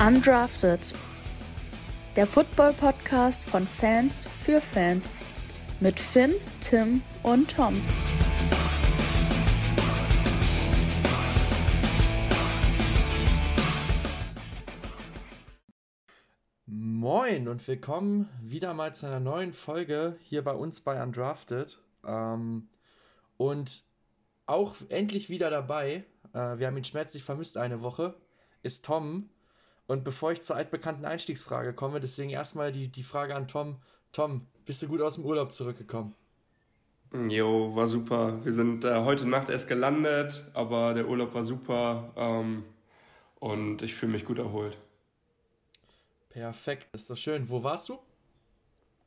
Undrafted. Der Football-Podcast von Fans für Fans. Mit Finn, Tim und Tom. Moin und willkommen wieder mal zu einer neuen Folge hier bei uns bei Undrafted. Ähm, und auch endlich wieder dabei, äh, wir haben ihn schmerzlich vermisst eine Woche, ist Tom. Und bevor ich zur altbekannten Einstiegsfrage komme, deswegen erstmal die, die Frage an Tom. Tom, bist du gut aus dem Urlaub zurückgekommen? Jo, war super. Wir sind äh, heute Nacht erst gelandet, aber der Urlaub war super ähm, und ich fühle mich gut erholt. Perfekt, ist doch schön. Wo warst du?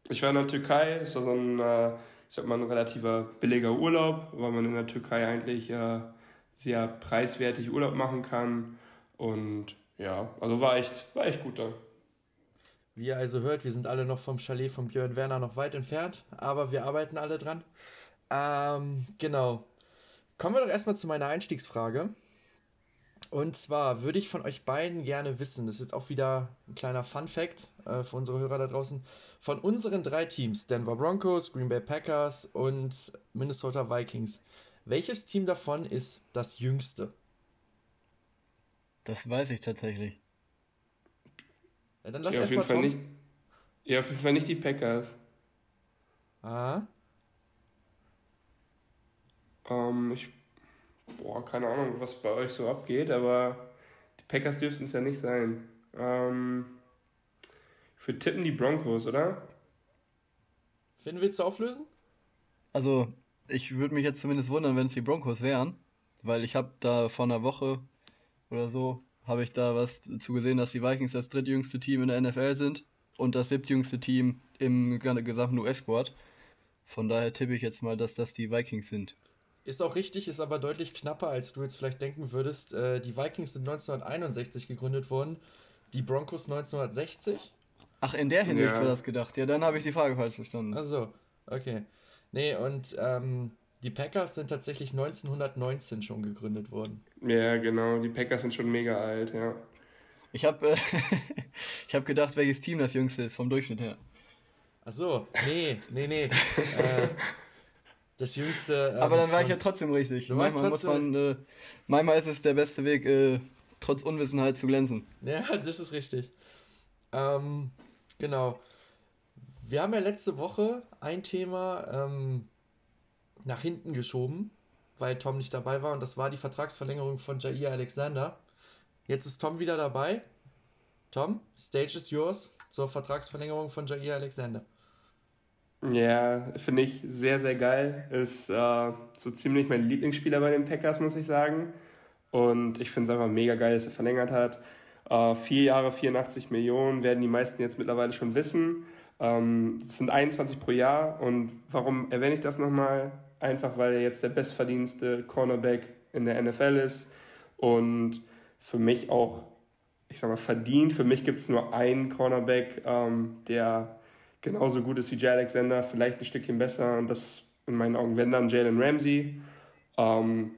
Ich war in der Türkei. Es war so ein, äh, ich sag mal, ein relativer billiger Urlaub, weil man in der Türkei eigentlich äh, sehr preiswertig Urlaub machen kann. Und ja, also war echt, war echt gut da. Wie ihr also hört, wir sind alle noch vom Chalet von Björn Werner noch weit entfernt, aber wir arbeiten alle dran. Ähm, genau. Kommen wir doch erstmal zu meiner Einstiegsfrage. Und zwar würde ich von euch beiden gerne wissen, das ist jetzt auch wieder ein kleiner Fun Fact äh, für unsere Hörer da draußen, von unseren drei Teams, Denver Broncos, Green Bay Packers und Minnesota Vikings, welches Team davon ist das jüngste? Das weiß ich tatsächlich. Ja, dann lass ja, auf jeden Fall nicht. Ja, auf jeden Fall nicht die Packers. Ah. Ähm, ich. Boah, keine Ahnung, was bei euch so abgeht, aber die Packers dürften es ja nicht sein. Ähm, ich würde tippen die Broncos, oder? Finn, willst du auflösen? Also, ich würde mich jetzt zumindest wundern, wenn es die Broncos wären, weil ich habe da vor einer Woche oder so habe ich da was zu gesehen, dass die Vikings das drittjüngste Team in der NFL sind und das siebtjüngste Team im gesamten US-Squad. Von daher tippe ich jetzt mal, dass das die Vikings sind. Ist auch richtig, ist aber deutlich knapper, als du jetzt vielleicht denken würdest. Äh, die Vikings sind 1961 gegründet worden, die Broncos 1960. Ach, in der Hinsicht ja. war das gedacht. Ja, dann habe ich die Frage falsch verstanden. Achso, okay. Nee, und ähm, die Packers sind tatsächlich 1919 schon gegründet worden. Ja, genau. Die Packers sind schon mega alt, ja. Ich habe äh, hab gedacht, welches Team das jüngste ist, vom Durchschnitt her. Ach so, nee, nee, nee. äh, das jüngste. Ähm, Aber dann war ich ja trotzdem richtig. Manchmal trotzdem... muss man, äh, manchmal ist es der beste Weg, äh, trotz Unwissenheit zu glänzen. Ja, das ist richtig. Ähm, genau. Wir haben ja letzte Woche ein Thema ähm, nach hinten geschoben, weil Tom nicht dabei war und das war die Vertragsverlängerung von Jair Alexander. Jetzt ist Tom wieder dabei. Tom, Stage is yours zur Vertragsverlängerung von Jair Alexander. Ja, finde ich sehr, sehr geil. Ist äh, so ziemlich mein Lieblingsspieler bei den Packers, muss ich sagen. Und ich finde es einfach mega geil, dass er verlängert hat. Äh, vier Jahre, 84 Millionen, werden die meisten jetzt mittlerweile schon wissen. Ähm, sind 21 pro Jahr. Und warum erwähne ich das nochmal? Einfach weil er jetzt der bestverdienste Cornerback in der NFL ist und für mich auch, ich sag mal, verdient. Für mich gibt es nur einen Cornerback, ähm, der genauso gut ist wie Jay Alexander, vielleicht ein Stückchen besser und das in meinen Augen, wenn dann Jalen Ramsey. Ähm,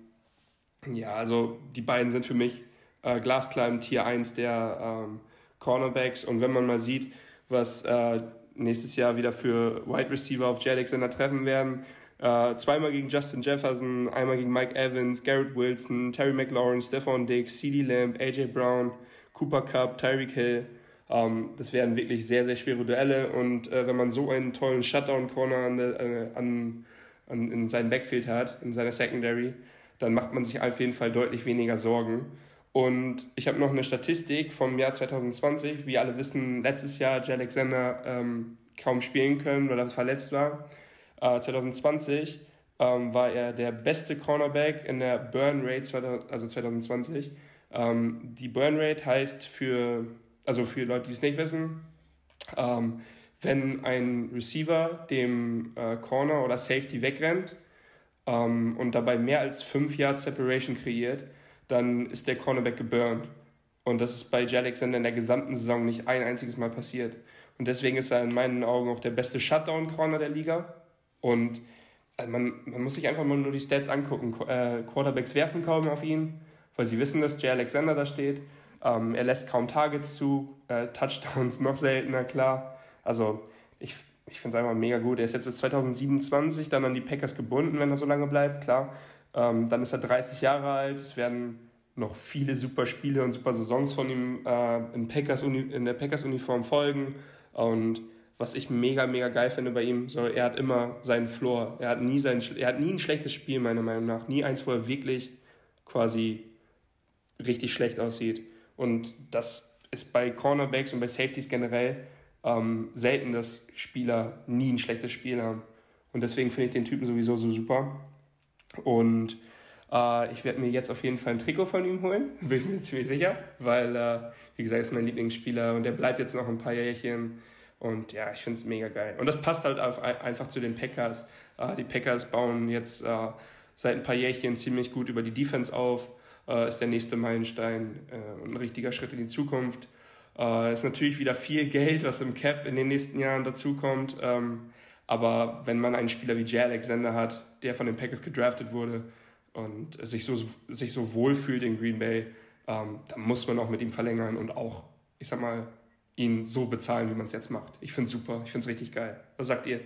ja, also die beiden sind für mich äh, glasklar im Tier 1 der ähm, Cornerbacks und wenn man mal sieht, was äh, nächstes Jahr wieder für Wide Receiver auf Jay Alexander treffen werden, äh, zweimal gegen Justin Jefferson, einmal gegen Mike Evans, Garrett Wilson, Terry McLaurin, Stephon Diggs, CD Lamb, AJ Brown, Cooper Cup, Tyreek Hill. Ähm, das wären wirklich sehr, sehr schwere Duelle. Und äh, wenn man so einen tollen Shutdown-Corner an, äh, an, an, in seinem Backfield hat, in seiner Secondary, dann macht man sich auf jeden Fall deutlich weniger Sorgen. Und ich habe noch eine Statistik vom Jahr 2020. Wie alle wissen, letztes Jahr hat Alexander ähm, kaum spielen können, weil er verletzt war. 2020 äh, ähm, war er der beste Cornerback in der Burn Rate, also 2020. Ähm, die Burn Rate heißt für, also für Leute, die es nicht wissen, ähm, wenn ein Receiver dem äh, Corner oder Safety wegrennt ähm, und dabei mehr als 5 Yards Separation kreiert, dann ist der Cornerback geburnt. Und das ist bei Alexander in der gesamten Saison nicht ein einziges Mal passiert. Und deswegen ist er in meinen Augen auch der beste Shutdown-Corner der Liga. Und also man, man muss sich einfach mal nur die Stats angucken. Äh, Quarterbacks werfen kaum auf ihn, weil sie wissen, dass Jay Alexander da steht. Ähm, er lässt kaum Targets zu, äh, Touchdowns noch seltener, klar. Also ich, ich finde es einfach mega gut. Er ist jetzt bis 2027 dann an die Packers gebunden, wenn er so lange bleibt, klar. Ähm, dann ist er 30 Jahre alt. Es werden noch viele super Spiele und super Saisons von ihm äh, in, Packers in der Packers-Uniform folgen. Und was ich mega, mega geil finde bei ihm, so, er hat immer seinen Floor. Er hat, nie sein, er hat nie ein schlechtes Spiel, meiner Meinung nach. Nie eins, wo er wirklich quasi richtig schlecht aussieht. Und das ist bei Cornerbacks und bei Safeties generell ähm, selten, dass Spieler nie ein schlechtes Spiel haben. Und deswegen finde ich den Typen sowieso so super. Und äh, ich werde mir jetzt auf jeden Fall ein Trikot von ihm holen, bin ich mir ziemlich sicher, weil, äh, wie gesagt, ist mein Lieblingsspieler und der bleibt jetzt noch ein paar Jährchen. Und ja, ich finde es mega geil. Und das passt halt auf, einfach zu den Packers. Äh, die Packers bauen jetzt äh, seit ein paar Jährchen ziemlich gut über die Defense auf. Äh, ist der nächste Meilenstein äh, ein richtiger Schritt in die Zukunft. Äh, ist natürlich wieder viel Geld, was im Cap in den nächsten Jahren dazukommt. Ähm, aber wenn man einen Spieler wie Jay Alexander hat, der von den Packers gedraftet wurde und sich so, sich so wohl in Green Bay, ähm, dann muss man auch mit ihm verlängern und auch, ich sag mal, ihn so bezahlen, wie man es jetzt macht. Ich finde es super, ich finde es richtig geil. Was sagt ihr?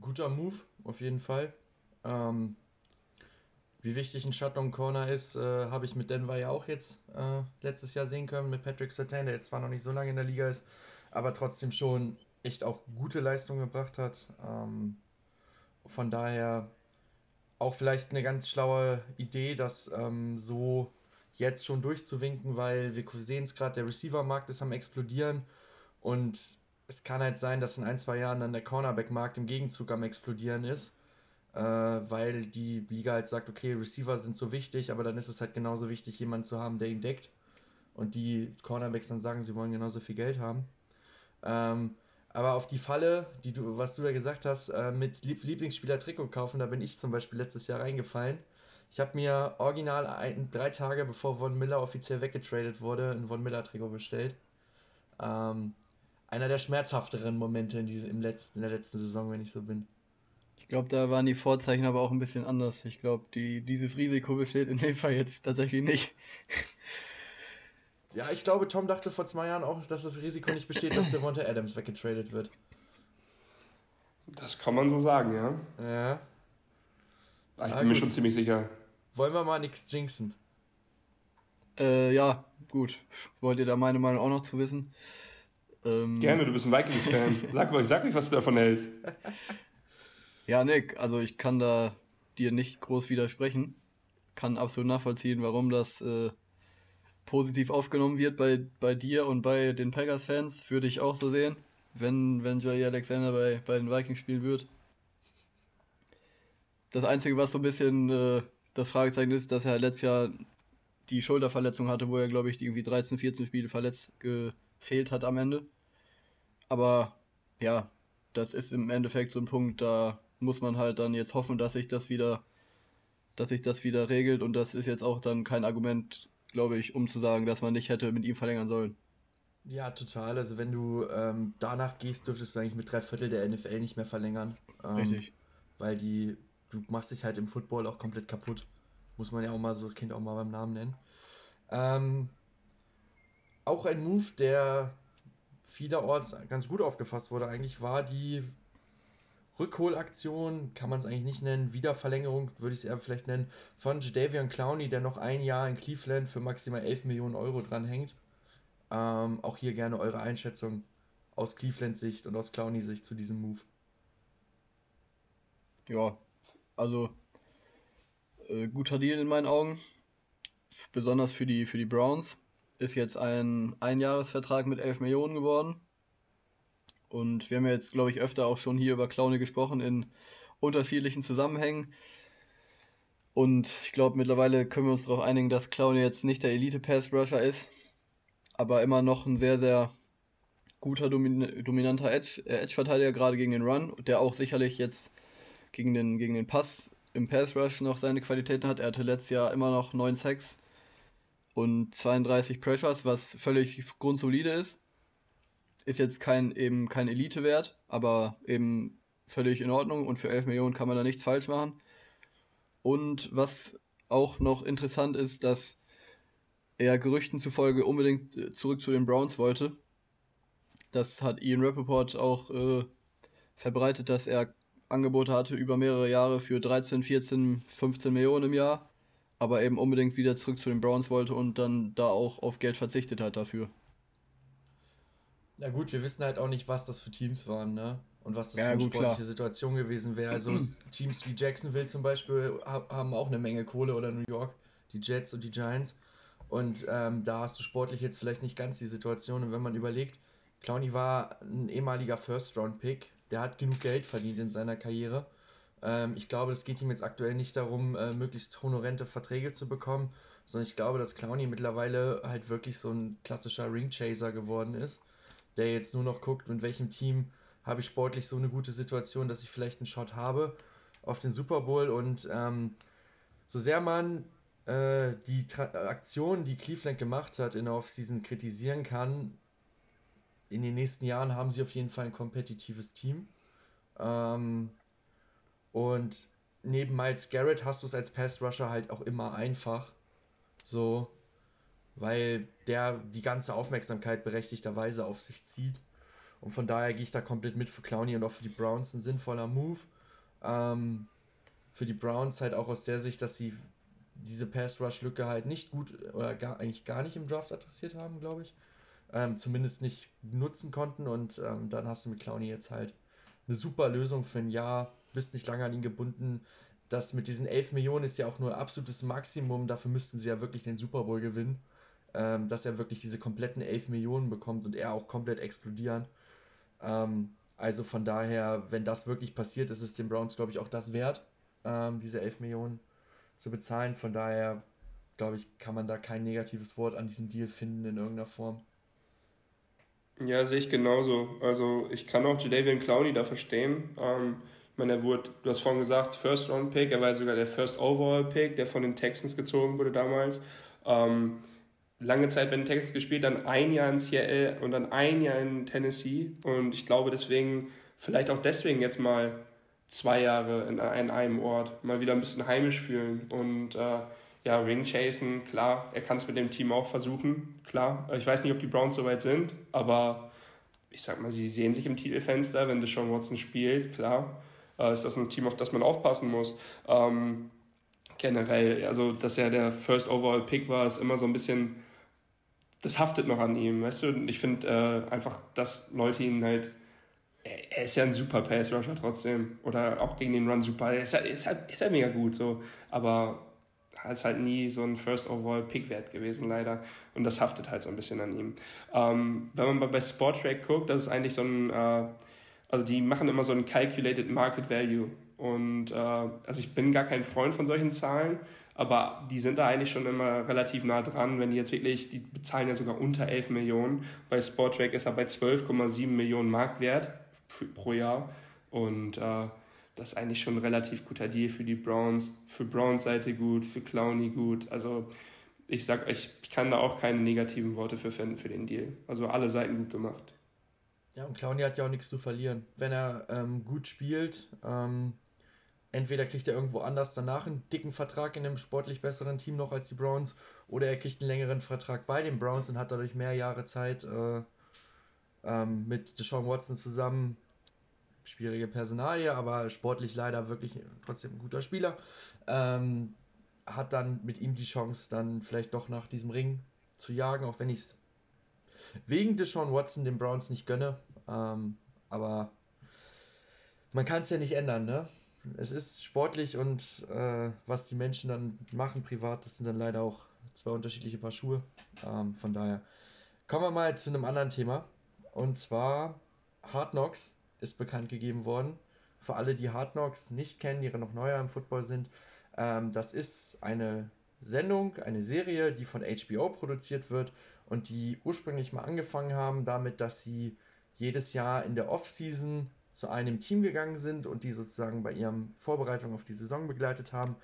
Guter Move, auf jeden Fall. Ähm, wie wichtig ein Shutdown Corner ist, äh, habe ich mit Denver ja auch jetzt äh, letztes Jahr sehen können, mit Patrick Sertain, der jetzt zwar noch nicht so lange in der Liga ist, aber trotzdem schon echt auch gute Leistungen gebracht hat. Ähm, von daher auch vielleicht eine ganz schlaue Idee, das ähm, so jetzt schon durchzuwinken, weil wir sehen es gerade, der Receiver-Markt ist am explodieren und es kann halt sein, dass in ein, zwei Jahren dann der Cornerback-Markt im Gegenzug am explodieren ist äh, weil die Liga halt sagt, okay, Receiver sind so wichtig, aber dann ist es halt genauso wichtig, jemanden zu haben, der ihn deckt. Und die Cornerbacks dann sagen, sie wollen genauso viel Geld haben. Ähm, aber auf die Falle, die du, was du da gesagt hast, äh, mit Lieblingsspieler Trikot kaufen, da bin ich zum Beispiel letztes Jahr reingefallen. Ich habe mir original ein, drei Tage bevor Von Miller offiziell weggetradet wurde, ein Von Miller Trikot bestellt. Ähm, einer der schmerzhafteren Momente in, diese, im letzten, in der letzten Saison, wenn ich so bin. Ich glaube, da waren die Vorzeichen aber auch ein bisschen anders. Ich glaube, die, dieses Risiko besteht in dem Fall jetzt tatsächlich nicht. Ja, ich glaube, Tom dachte vor zwei Jahren auch, dass das Risiko nicht besteht, dass Devonta Adams weggetradet wird. Das kann man so sagen, ja. Ja. Ah, ich bin mir schon ziemlich sicher. Wollen wir mal nichts jinxen? Äh, ja, gut. Wollt ihr da meine Meinung auch noch zu wissen? Ähm, Gerne, du bist ein Vikings-Fan. Sag euch, sag euch, was du davon hältst. Ja, Nick, also ich kann da dir nicht groß widersprechen. Kann absolut nachvollziehen, warum das äh, positiv aufgenommen wird bei, bei dir und bei den Packers-Fans. Würde ich auch so sehen, wenn, wenn Jay Alexander bei, bei den Vikings spielen wird. Das Einzige, was so ein bisschen äh, das Fragezeichen ist, dass er letztes Jahr die Schulterverletzung hatte, wo er, glaube ich, irgendwie 13, 14 Spiele verletzt gefehlt hat am Ende. Aber ja, das ist im Endeffekt so ein Punkt, da muss man halt dann jetzt hoffen, dass sich das wieder, dass sich das wieder regelt und das ist jetzt auch dann kein Argument, glaube ich, um zu sagen, dass man nicht hätte mit ihm verlängern sollen. Ja, total. Also wenn du ähm, danach gehst, dürftest du eigentlich mit drei Viertel der NFL nicht mehr verlängern. Ähm, Richtig. Weil die, du machst dich halt im Football auch komplett kaputt. Muss man ja auch mal so das Kind auch mal beim Namen nennen. Ähm, auch ein Move, der vielerorts ganz gut aufgefasst wurde, eigentlich war die Rückholaktion, kann man es eigentlich nicht nennen, Wiederverlängerung würde ich es eher vielleicht nennen, von Jadavian Clowney, der noch ein Jahr in Cleveland für maximal 11 Millionen Euro dranhängt. Ähm, auch hier gerne eure Einschätzung aus Cleveland-Sicht und aus Clowney-Sicht zu diesem Move. Ja, also äh, guter Deal in meinen Augen. Besonders für die, für die Browns. Ist jetzt ein Einjahresvertrag mit 11 Millionen geworden. Und wir haben ja jetzt, glaube ich, öfter auch schon hier über Clowny gesprochen in unterschiedlichen Zusammenhängen. Und ich glaube, mittlerweile können wir uns darauf einigen, dass Clowny jetzt nicht der Elite-Pass-Rusher ist, aber immer noch ein sehr, sehr guter, domin dominanter äh, Edge-Verteidiger, Edge gerade gegen den Run, der auch sicherlich jetzt gegen den, gegen den Pass im Pass-Rush noch seine Qualitäten hat. Er hatte letztes Jahr immer noch 9 Sacks und 32 Pressures, was völlig grundsolide ist ist jetzt kein, eben kein Elite-Wert, aber eben völlig in Ordnung und für 11 Millionen kann man da nichts falsch machen. Und was auch noch interessant ist, dass er Gerüchten zufolge unbedingt äh, zurück zu den Browns wollte. Das hat Ian Rappaport auch äh, verbreitet, dass er Angebote hatte über mehrere Jahre für 13, 14, 15 Millionen im Jahr, aber eben unbedingt wieder zurück zu den Browns wollte und dann da auch auf Geld verzichtet hat dafür. Na gut, wir wissen halt auch nicht, was das für Teams waren, ne? Und was das ja, für eine gut, sportliche klar. Situation gewesen wäre. Also Teams wie Jacksonville zum Beispiel haben auch eine Menge Kohle oder New York, die Jets und die Giants. Und ähm, da hast du sportlich jetzt vielleicht nicht ganz die Situation. Und wenn man überlegt, Clowney war ein ehemaliger First-Round-Pick, der hat genug Geld verdient in seiner Karriere. Ähm, ich glaube, es geht ihm jetzt aktuell nicht darum, äh, möglichst honorente Verträge zu bekommen, sondern ich glaube, dass Clowney mittlerweile halt wirklich so ein klassischer Ring-Chaser geworden ist, der jetzt nur noch guckt, mit welchem Team habe ich sportlich so eine gute Situation, dass ich vielleicht einen Shot habe auf den Super Bowl und ähm, so sehr man äh, die Tra Aktion, die Cleveland gemacht hat in der Offseason kritisieren kann, in den nächsten Jahren haben sie auf jeden Fall ein kompetitives Team. Ähm, und neben Miles Garrett hast du es als Pass Rusher halt auch immer einfach. So, weil der die ganze Aufmerksamkeit berechtigterweise auf sich zieht. Und von daher gehe ich da komplett mit für Clowney und auch für die Browns ein sinnvoller Move. Ähm, für die Browns halt auch aus der Sicht, dass sie diese Pass-Rush-Lücke halt nicht gut oder gar, eigentlich gar nicht im Draft adressiert haben, glaube ich. Ähm, zumindest nicht nutzen konnten und ähm, dann hast du mit Clowney jetzt halt eine super Lösung für ein Jahr, bist nicht lange an ihn gebunden. Das mit diesen 11 Millionen ist ja auch nur absolutes Maximum, dafür müssten sie ja wirklich den Super Bowl gewinnen, ähm, dass er wirklich diese kompletten 11 Millionen bekommt und er auch komplett explodieren. Ähm, also von daher, wenn das wirklich passiert, ist es den Browns, glaube ich, auch das wert, ähm, diese 11 Millionen zu bezahlen. Von daher, glaube ich, kann man da kein negatives Wort an diesem Deal finden in irgendeiner Form. Ja, sehe ich genauso. Also ich kann auch Jadavian Clowney da verstehen. Ähm, ich meine, er wurde, du hast vorhin gesagt, First Round Pick, er war sogar der First Overall Pick, der von den Texans gezogen wurde damals. Ähm, lange Zeit bei den Texans gespielt, dann ein Jahr in Seattle und dann ein Jahr in Tennessee. Und ich glaube deswegen, vielleicht auch deswegen jetzt mal zwei Jahre in, in einem Ort, mal wieder ein bisschen heimisch fühlen. Und äh, ja, Ring chasen, klar, er kann es mit dem Team auch versuchen, klar. Ich weiß nicht, ob die Browns soweit sind, aber ich sag mal, sie sehen sich im Titelfenster, wenn Deshaun Watson spielt, klar. Äh, ist das ein Team, auf das man aufpassen muss. Ähm, generell, also dass er der First Overall Pick war, ist immer so ein bisschen das haftet noch an ihm, weißt du? Und ich finde äh, einfach, dass Leute ihn halt. Er, er ist ja ein super Pass-Rusher trotzdem. Oder auch gegen den Run super. Er ist, halt, ist, halt, ist halt mega gut so. Aber er ist halt nie so ein First Overall Pick wert gewesen, leider. Und das haftet halt so ein bisschen an ihm. Ähm, wenn man mal bei Sportrack guckt, das ist eigentlich so ein. Äh, also die machen immer so ein Calculated Market Value. Und äh, also ich bin gar kein Freund von solchen Zahlen, aber die sind da eigentlich schon immer relativ nah dran, wenn die jetzt wirklich, die bezahlen ja sogar unter 11 Millionen. Bei Sportrack ist er bei 12,7 Millionen Marktwert pro Jahr und äh, das ist eigentlich schon ein relativ guter Deal für die Browns. Für Browns Seite gut, für Clowney gut. Also ich sag, ich, kann da auch keine negativen Worte für finden für den Deal. Also alle Seiten gut gemacht. Ja, und Clowney hat ja auch nichts zu verlieren. Wenn er ähm, gut spielt, ähm, entweder kriegt er irgendwo anders danach einen dicken Vertrag in einem sportlich besseren Team noch als die Browns oder er kriegt einen längeren Vertrag bei den Browns und hat dadurch mehr Jahre Zeit äh, ähm, mit Deshaun Watson zusammen. Schwierige Personalie, aber sportlich leider wirklich trotzdem ein guter Spieler. Ähm, hat dann mit ihm die Chance, dann vielleicht doch nach diesem Ring zu jagen, auch wenn ich es wegen Deshaun Watson den Browns nicht gönne. Ähm, aber man kann es ja nicht ändern, ne? es ist sportlich und äh, was die Menschen dann machen privat, das sind dann leider auch zwei unterschiedliche Paar Schuhe. Ähm, von daher kommen wir mal zu einem anderen Thema. Und zwar Hard Knocks ist bekannt gegeben worden. Für alle, die Hard Knocks nicht kennen, die noch neuer im Football sind, ähm, das ist eine Sendung, eine Serie, die von HBO produziert wird und die ursprünglich mal angefangen haben damit, dass sie jedes Jahr in der Off-Season zu einem Team gegangen sind und die sozusagen bei ihrem Vorbereitung auf die Saison begleitet haben.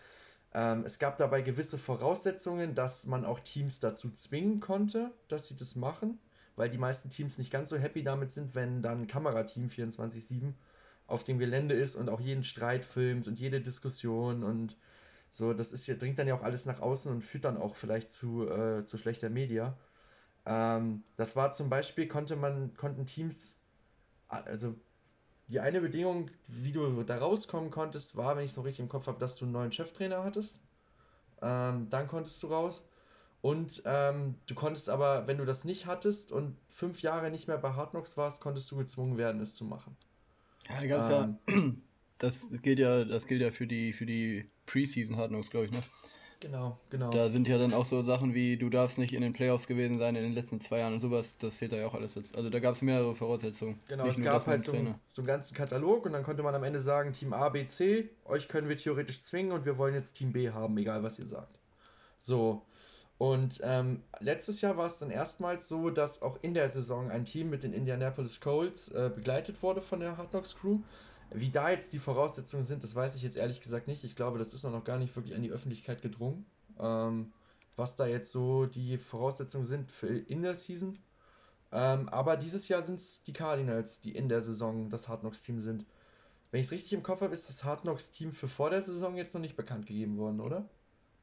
Ähm, es gab dabei gewisse Voraussetzungen, dass man auch Teams dazu zwingen konnte, dass sie das machen, weil die meisten Teams nicht ganz so happy damit sind, wenn dann ein Kamerateam 24-7 auf dem Gelände ist und auch jeden Streit filmt und jede Diskussion und So, das ist hier, dringt dann ja auch alles nach außen und führt dann auch vielleicht zu, äh, zu schlechter Media. Ähm, das war zum Beispiel, konnte man, konnten Teams, also die eine Bedingung, wie du da rauskommen konntest, war, wenn ich es noch richtig im Kopf habe, dass du einen neuen Cheftrainer hattest. Ähm, dann konntest du raus. Und ähm, du konntest aber, wenn du das nicht hattest und fünf Jahre nicht mehr bei Hard Knocks warst, konntest du gezwungen werden, es zu machen. Ja, ganz ähm, ja, das gilt ja, das gilt ja für die, für die Preseason Hard Knocks, glaube ich, ne? Genau, genau. Da sind ja dann auch so Sachen wie, du darfst nicht in den Playoffs gewesen sein in den letzten zwei Jahren und sowas, das zählt da ja auch alles jetzt. Also da gab es mehrere Voraussetzungen. Genau, es gab halt so, so einen ganzen Katalog und dann konnte man am Ende sagen, Team A, B, C, euch können wir theoretisch zwingen und wir wollen jetzt Team B haben, egal was ihr sagt. So. Und ähm, letztes Jahr war es dann erstmals so, dass auch in der Saison ein Team mit den Indianapolis Colts äh, begleitet wurde von der Hard Knocks Crew. Wie da jetzt die Voraussetzungen sind, das weiß ich jetzt ehrlich gesagt nicht. Ich glaube, das ist noch gar nicht wirklich an die Öffentlichkeit gedrungen, ähm, was da jetzt so die Voraussetzungen sind für in der Season. Ähm, aber dieses Jahr sind es die Cardinals, die in der Saison das Hard Knocks Team sind. Wenn ich es richtig im Kopf habe, ist das Hard Knocks Team für vor der Saison jetzt noch nicht bekannt gegeben worden, oder?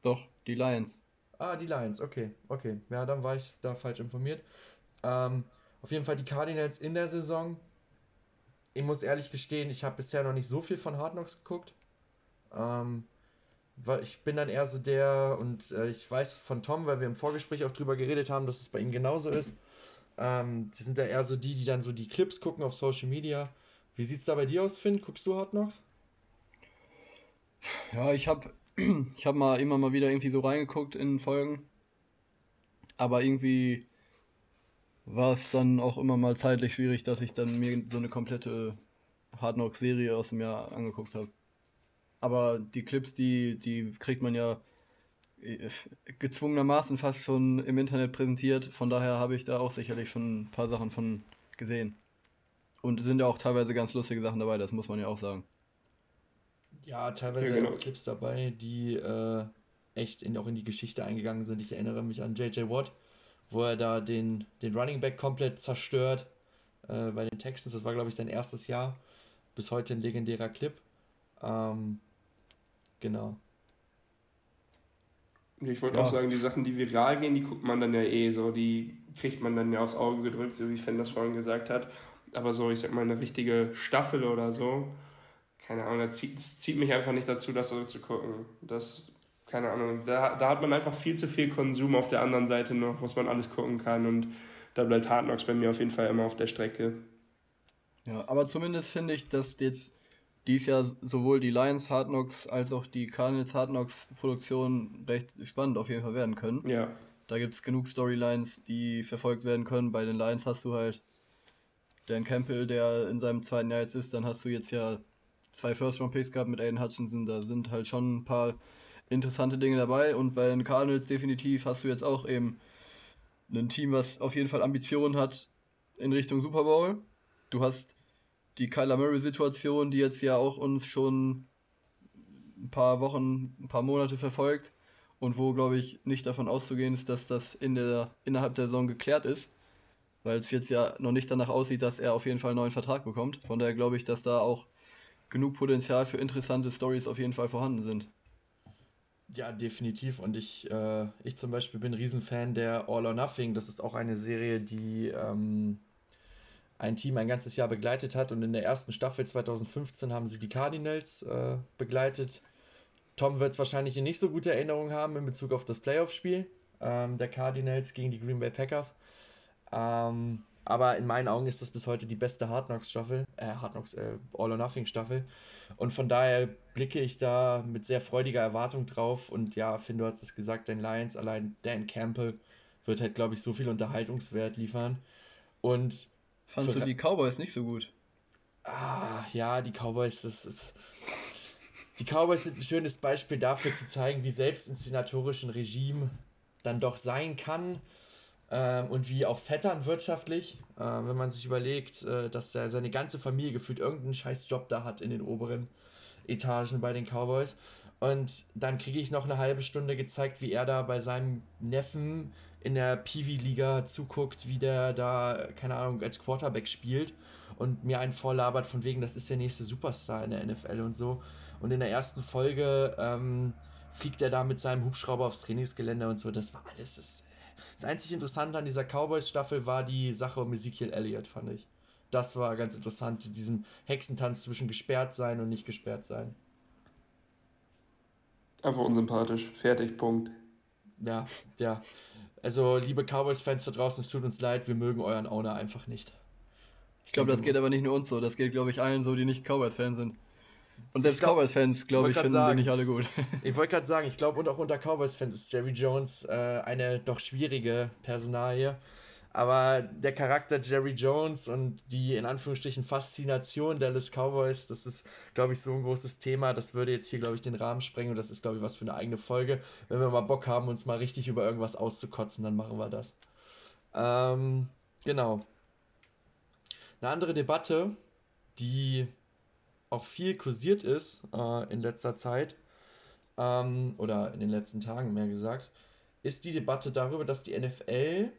Doch, die Lions. Ah, die Lions, okay, okay. Ja, dann war ich da falsch informiert. Ähm, auf jeden Fall die Cardinals in der Saison ich muss ehrlich gestehen, ich habe bisher noch nicht so viel von Hard Knocks geguckt. Ähm, weil ich bin dann eher so der, und äh, ich weiß von Tom, weil wir im Vorgespräch auch drüber geredet haben, dass es bei ihm genauso ist. Ähm, die sind da eher so die, die dann so die Clips gucken auf Social Media. Wie sieht es da bei dir aus, Finn? Guckst du Hard Knocks? Ja, ich habe ich hab mal immer mal wieder irgendwie so reingeguckt in Folgen. Aber irgendwie war es dann auch immer mal zeitlich schwierig, dass ich dann mir so eine komplette Hard Knock Serie aus dem Jahr angeguckt habe. Aber die Clips, die, die kriegt man ja äh, gezwungenermaßen fast schon im Internet präsentiert. Von daher habe ich da auch sicherlich schon ein paar Sachen von gesehen. Und sind ja auch teilweise ganz lustige Sachen dabei, das muss man ja auch sagen. Ja, teilweise ja, genau. Clips dabei, die äh, echt in, auch in die Geschichte eingegangen sind. Ich erinnere mich an JJ Watt, wo er da den, den Running Back komplett zerstört äh, bei den Texans. Das war, glaube ich, sein erstes Jahr. Bis heute ein legendärer Clip. Ähm, genau. Ich wollte ja. auch sagen, die Sachen, die viral gehen, die guckt man dann ja eh so, die kriegt man dann ja aufs Auge gedrückt, so wie Finn das vorhin gesagt hat. Aber so, ich sag mal, eine richtige Staffel oder so, keine Ahnung, das zieht, das zieht mich einfach nicht dazu, das so zu gucken. Das keine Ahnung, da, da hat man einfach viel zu viel Konsum auf der anderen Seite noch, was man alles gucken kann und da bleibt Hard Knocks bei mir auf jeden Fall immer auf der Strecke. Ja, aber zumindest finde ich, dass jetzt dies Jahr sowohl die Lions Hard Knocks als auch die Cardinals Hard Knocks Produktion recht spannend auf jeden Fall werden können. Ja. Da gibt es genug Storylines, die verfolgt werden können. Bei den Lions hast du halt Dan Campbell, der in seinem zweiten Jahr jetzt ist. Dann hast du jetzt ja zwei First-Round-Picks gehabt mit Aiden Hutchinson. Da sind halt schon ein paar interessante Dinge dabei. Und bei den Cardinals definitiv hast du jetzt auch eben ein Team, was auf jeden Fall Ambitionen hat in Richtung Super Bowl. Du hast die Kyler Murray-Situation, die jetzt ja auch uns schon ein paar Wochen, ein paar Monate verfolgt und wo, glaube ich, nicht davon auszugehen ist, dass das in der, innerhalb der Saison geklärt ist, weil es jetzt ja noch nicht danach aussieht, dass er auf jeden Fall einen neuen Vertrag bekommt. Von daher glaube ich, dass da auch genug Potenzial für interessante Stories auf jeden Fall vorhanden sind. Ja, definitiv. Und ich, äh, ich zum Beispiel bin Riesenfan der All or Nothing. Das ist auch eine Serie, die ähm, ein Team ein ganzes Jahr begleitet hat. Und in der ersten Staffel 2015 haben sie die Cardinals äh, begleitet. Tom wird es wahrscheinlich nicht so gute Erinnerungen haben in Bezug auf das Playoff-Spiel ähm, der Cardinals gegen die Green Bay Packers. Ähm, aber in meinen Augen ist das bis heute die beste Hard Knocks Staffel, äh, Hard Knocks äh, All or Nothing Staffel. Und von daher blicke ich da mit sehr freudiger Erwartung drauf. Und ja, Finn, du hast es gesagt, den Lions, allein Dan Campbell wird halt, glaube ich, so viel Unterhaltungswert liefern. Und. Fandest du die Cowboys nicht so gut? Ah, ja, die Cowboys, das ist. Die Cowboys sind ein schönes Beispiel dafür zu zeigen, wie selbstinszenatorisch ein Regime dann doch sein kann ähm, und wie auch Vettern wirtschaftlich, äh, wenn man sich überlegt, äh, dass er seine ganze Familie gefühlt irgendeinen scheiß Job da hat in den oberen Etagen bei den Cowboys. Und dann kriege ich noch eine halbe Stunde gezeigt, wie er da bei seinem Neffen in der Peewee-Liga zuguckt, wie der da, keine Ahnung, als Quarterback spielt und mir einen vorlabert von wegen, das ist der nächste Superstar in der NFL und so. Und in der ersten Folge ähm, fliegt er da mit seinem Hubschrauber aufs Trainingsgelände und so. Das war alles. Das, das einzig Interessante an dieser Cowboys-Staffel war die Sache um Ezekiel Elliott, fand ich. Das war ganz interessant, diesen Hexentanz zwischen gesperrt sein und nicht gesperrt sein. Einfach unsympathisch. Fertig, Punkt. Ja, ja. Also, liebe Cowboys-Fans da draußen, es tut uns leid, wir mögen euren Owner einfach nicht. Ich glaube, das geht aber nicht nur uns so, das geht, glaube ich, allen so, die nicht Cowboys-Fans sind. Und selbst Cowboys-Fans, glaube ich, finden sagen, nicht alle gut. Ich wollte gerade sagen, ich glaube, und auch unter Cowboys-Fans ist Jerry Jones äh, eine doch schwierige Personalie. Aber der Charakter Jerry Jones und die in Anführungsstrichen Faszination der Dallas Cowboys, das ist, glaube ich, so ein großes Thema. Das würde jetzt hier, glaube ich, den Rahmen sprengen und das ist, glaube ich, was für eine eigene Folge. Wenn wir mal Bock haben, uns mal richtig über irgendwas auszukotzen, dann machen wir das. Ähm, genau. Eine andere Debatte, die auch viel kursiert ist äh, in letzter Zeit, ähm, oder in den letzten Tagen mehr gesagt, ist die Debatte darüber, dass die NFL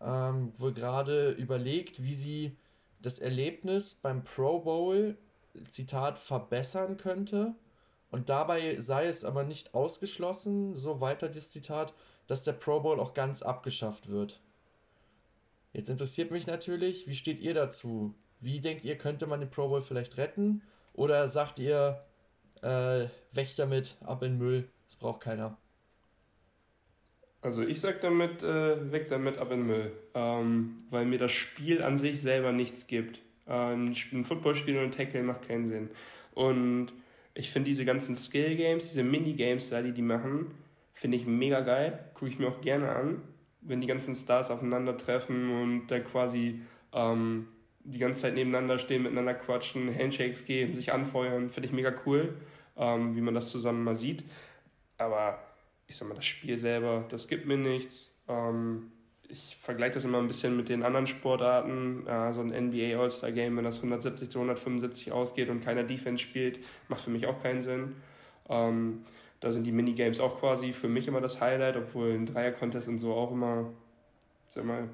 ähm, wohl gerade überlegt, wie sie das Erlebnis beim Pro Bowl, Zitat, verbessern könnte. Und dabei sei es aber nicht ausgeschlossen, so weiter das Zitat, dass der Pro Bowl auch ganz abgeschafft wird. Jetzt interessiert mich natürlich, wie steht ihr dazu? Wie denkt ihr, könnte man den Pro Bowl vielleicht retten? Oder sagt ihr, äh, weg damit, ab in Müll, das braucht keiner? Also ich sag damit, äh, weg damit, ab in Müll. Ähm, weil mir das Spiel an sich selber nichts gibt. Äh, ein, ein Footballspiel und ein Tackle macht keinen Sinn. Und ich finde diese ganzen Skill-Games, diese Minigames da, die die machen, finde ich mega geil. Gucke ich mir auch gerne an, wenn die ganzen Stars aufeinandertreffen und da quasi ähm, die ganze Zeit nebeneinander stehen, miteinander quatschen, Handshakes geben, sich anfeuern, finde ich mega cool, ähm, wie man das zusammen mal sieht. Aber ich sag mal, das Spiel selber, das gibt mir nichts. Ähm, ich vergleiche das immer ein bisschen mit den anderen Sportarten. Äh, so ein NBA All-Star Game, wenn das 170 zu 175 ausgeht und keiner Defense spielt, macht für mich auch keinen Sinn. Ähm, da sind die Minigames auch quasi für mich immer das Highlight, obwohl ein Dreier-Contest und so auch immer, sag mal,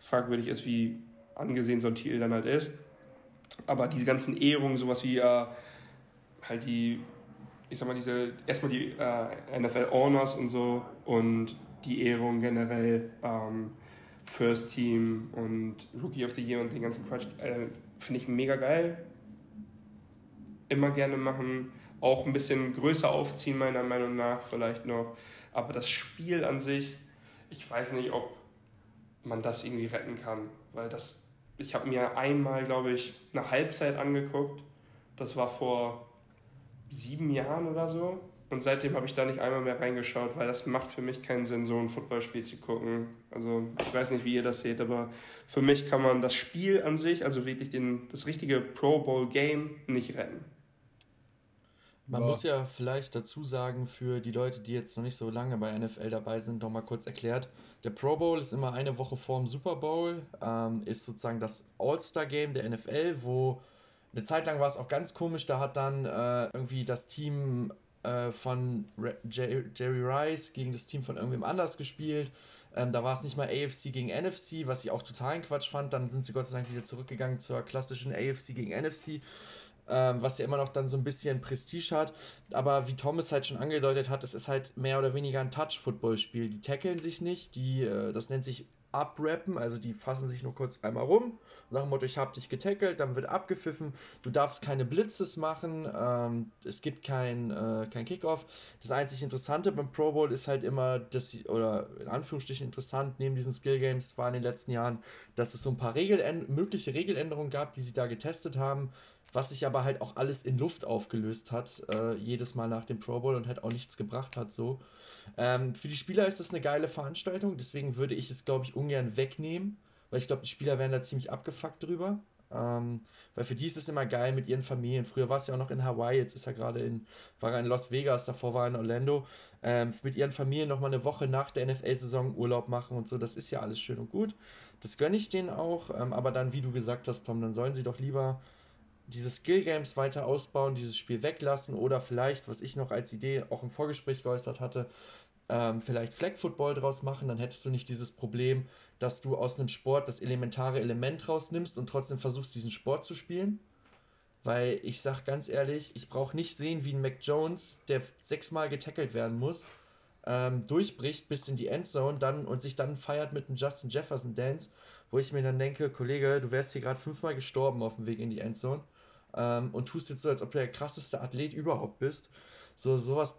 fragwürdig ist, wie angesehen so ein Titel dann halt ist. Aber diese ganzen Ehrungen, sowas wie äh, halt die, ich sag mal, diese, erstmal die äh, NFL Honors und so und die Ehrung generell, ähm, First Team und Rookie of the Year und den ganzen Quatsch, äh, finde ich mega geil. Immer gerne machen, auch ein bisschen größer aufziehen, meiner Meinung nach, vielleicht noch. Aber das Spiel an sich, ich weiß nicht, ob man das irgendwie retten kann, weil das ich habe mir einmal, glaube ich, eine Halbzeit angeguckt. Das war vor sieben Jahren oder so. Und seitdem habe ich da nicht einmal mehr reingeschaut, weil das macht für mich keinen Sinn, so ein Footballspiel zu gucken. Also ich weiß nicht, wie ihr das seht, aber für mich kann man das Spiel an sich, also wirklich den, das richtige Pro Bowl Game, nicht retten. Man ja. muss ja vielleicht dazu sagen, für die Leute, die jetzt noch nicht so lange bei NFL dabei sind, noch mal kurz erklärt. Der Pro Bowl ist immer eine Woche vor dem Super Bowl, ähm, ist sozusagen das All-Star-Game der NFL, wo eine Zeit lang war es auch ganz komisch, da hat dann äh, irgendwie das Team äh, von Re Jerry, Jerry Rice gegen das Team von irgendwem anders gespielt. Ähm, da war es nicht mal AFC gegen NFC, was ich auch totalen Quatsch fand. Dann sind sie Gott sei Dank wieder zurückgegangen zur klassischen AFC gegen NFC ähm, was ja immer noch dann so ein bisschen Prestige hat. Aber wie Thomas halt schon angedeutet hat, es ist halt mehr oder weniger ein Touch-Football-Spiel. Die tackeln sich nicht, die, äh, das nennt sich Uprappen, also die fassen sich nur kurz einmal rum, nach dem Motto, ich habe dich getackelt, dann wird abgepfiffen, du darfst keine Blitzes machen, ähm, es gibt kein, äh, kein Kickoff. Das einzig Interessante beim Pro Bowl ist halt immer, dass sie, oder in Anführungsstrichen interessant, neben diesen Skill Games war in den letzten Jahren, dass es so ein paar Regel mögliche Regeländerungen gab, die sie da getestet haben was sich aber halt auch alles in Luft aufgelöst hat, äh, jedes Mal nach dem Pro Bowl und halt auch nichts gebracht hat so. Ähm, für die Spieler ist das eine geile Veranstaltung, deswegen würde ich es, glaube ich, ungern wegnehmen, weil ich glaube, die Spieler wären da ziemlich abgefuckt drüber. Ähm, weil für die ist es immer geil mit ihren Familien. Früher war es ja auch noch in Hawaii, jetzt ist er gerade in, war er in Las Vegas, davor war er in Orlando. Ähm, mit ihren Familien nochmal eine Woche nach der NFL-Saison Urlaub machen und so, das ist ja alles schön und gut. Das gönne ich denen auch, ähm, aber dann, wie du gesagt hast, Tom, dann sollen sie doch lieber diese Skill Games weiter ausbauen, dieses Spiel weglassen oder vielleicht, was ich noch als Idee auch im Vorgespräch geäußert hatte, ähm, vielleicht Flag Football draus machen, dann hättest du nicht dieses Problem, dass du aus einem Sport das elementare Element rausnimmst und trotzdem versuchst, diesen Sport zu spielen. Weil ich sag ganz ehrlich, ich brauche nicht sehen, wie ein Mac Jones, der sechsmal getackelt werden muss, ähm, durchbricht bis in die Endzone dann und sich dann feiert mit einem Justin Jefferson Dance, wo ich mir dann denke, Kollege, du wärst hier gerade fünfmal gestorben auf dem Weg in die Endzone ähm, und tust jetzt so, als ob du der krasseste Athlet überhaupt bist. So, sowas.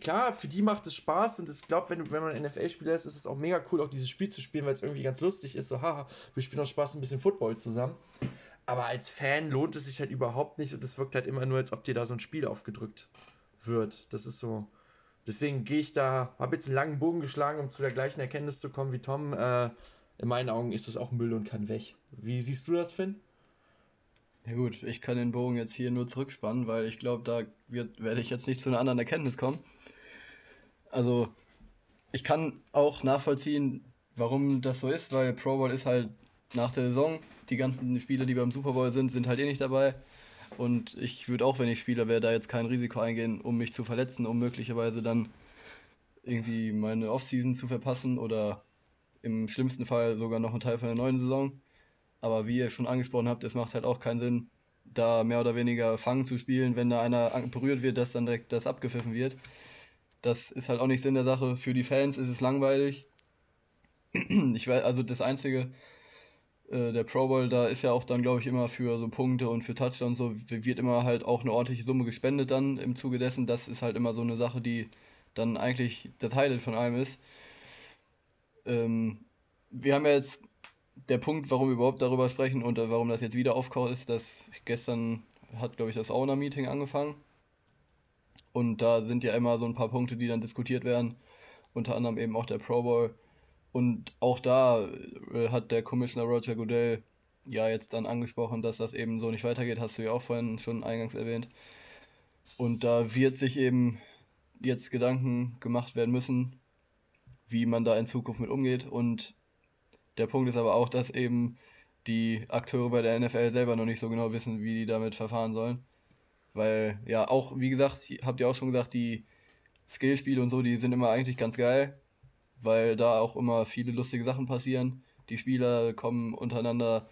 Klar, für die macht es Spaß und ich glaube, wenn, wenn man NFL-Spieler ist, ist es auch mega cool, auch dieses Spiel zu spielen, weil es irgendwie ganz lustig ist. So, haha, wir spielen auch Spaß ein bisschen Football zusammen. Aber als Fan lohnt es sich halt überhaupt nicht und es wirkt halt immer nur, als ob dir da so ein Spiel aufgedrückt wird. Das ist so. Deswegen gehe ich da, habe jetzt einen langen Bogen geschlagen, um zu der gleichen Erkenntnis zu kommen wie Tom. Äh, in meinen Augen ist das auch Müll und kann weg. Wie siehst du das, Finn? Ja gut, ich kann den Bogen jetzt hier nur zurückspannen, weil ich glaube, da wird, werde ich jetzt nicht zu einer anderen Erkenntnis kommen. Also, ich kann auch nachvollziehen, warum das so ist, weil Pro Bowl ist halt nach der Saison, die ganzen Spieler, die beim Super Bowl sind, sind halt eh nicht dabei. Und ich würde auch, wenn ich Spieler wäre, da jetzt kein Risiko eingehen, um mich zu verletzen, um möglicherweise dann irgendwie meine Offseason zu verpassen oder im schlimmsten Fall sogar noch einen Teil von der neuen Saison. Aber wie ihr schon angesprochen habt, es macht halt auch keinen Sinn, da mehr oder weniger Fangen zu spielen, wenn da einer berührt wird, dass dann direkt das abgepfiffen wird. Das ist halt auch nicht Sinn der Sache. Für die Fans ist es langweilig. Ich weiß, also das Einzige, äh, der Pro Bowl, da ist ja auch dann, glaube ich, immer für so Punkte und für Touchdowns so, wird immer halt auch eine ordentliche Summe gespendet dann im Zuge dessen. Das ist halt immer so eine Sache, die dann eigentlich das Highlight von allem ist. Ähm, wir haben ja jetzt der Punkt, warum wir überhaupt darüber sprechen und äh, warum das jetzt wieder aufkommt, ist, dass gestern hat, glaube ich, das Owner-Meeting angefangen. Und da sind ja immer so ein paar Punkte, die dann diskutiert werden. Unter anderem eben auch der Pro Bowl. Und auch da äh, hat der Commissioner Roger Goodell ja jetzt dann angesprochen, dass das eben so nicht weitergeht, hast du ja auch vorhin schon eingangs erwähnt. Und da wird sich eben jetzt Gedanken gemacht werden müssen, wie man da in Zukunft mit umgeht. Und der Punkt ist aber auch, dass eben die Akteure bei der NFL selber noch nicht so genau wissen, wie die damit verfahren sollen. Weil, ja, auch, wie gesagt, habt ihr auch schon gesagt, die Skillspiele und so, die sind immer eigentlich ganz geil weil da auch immer viele lustige Sachen passieren. Die Spieler kommen untereinander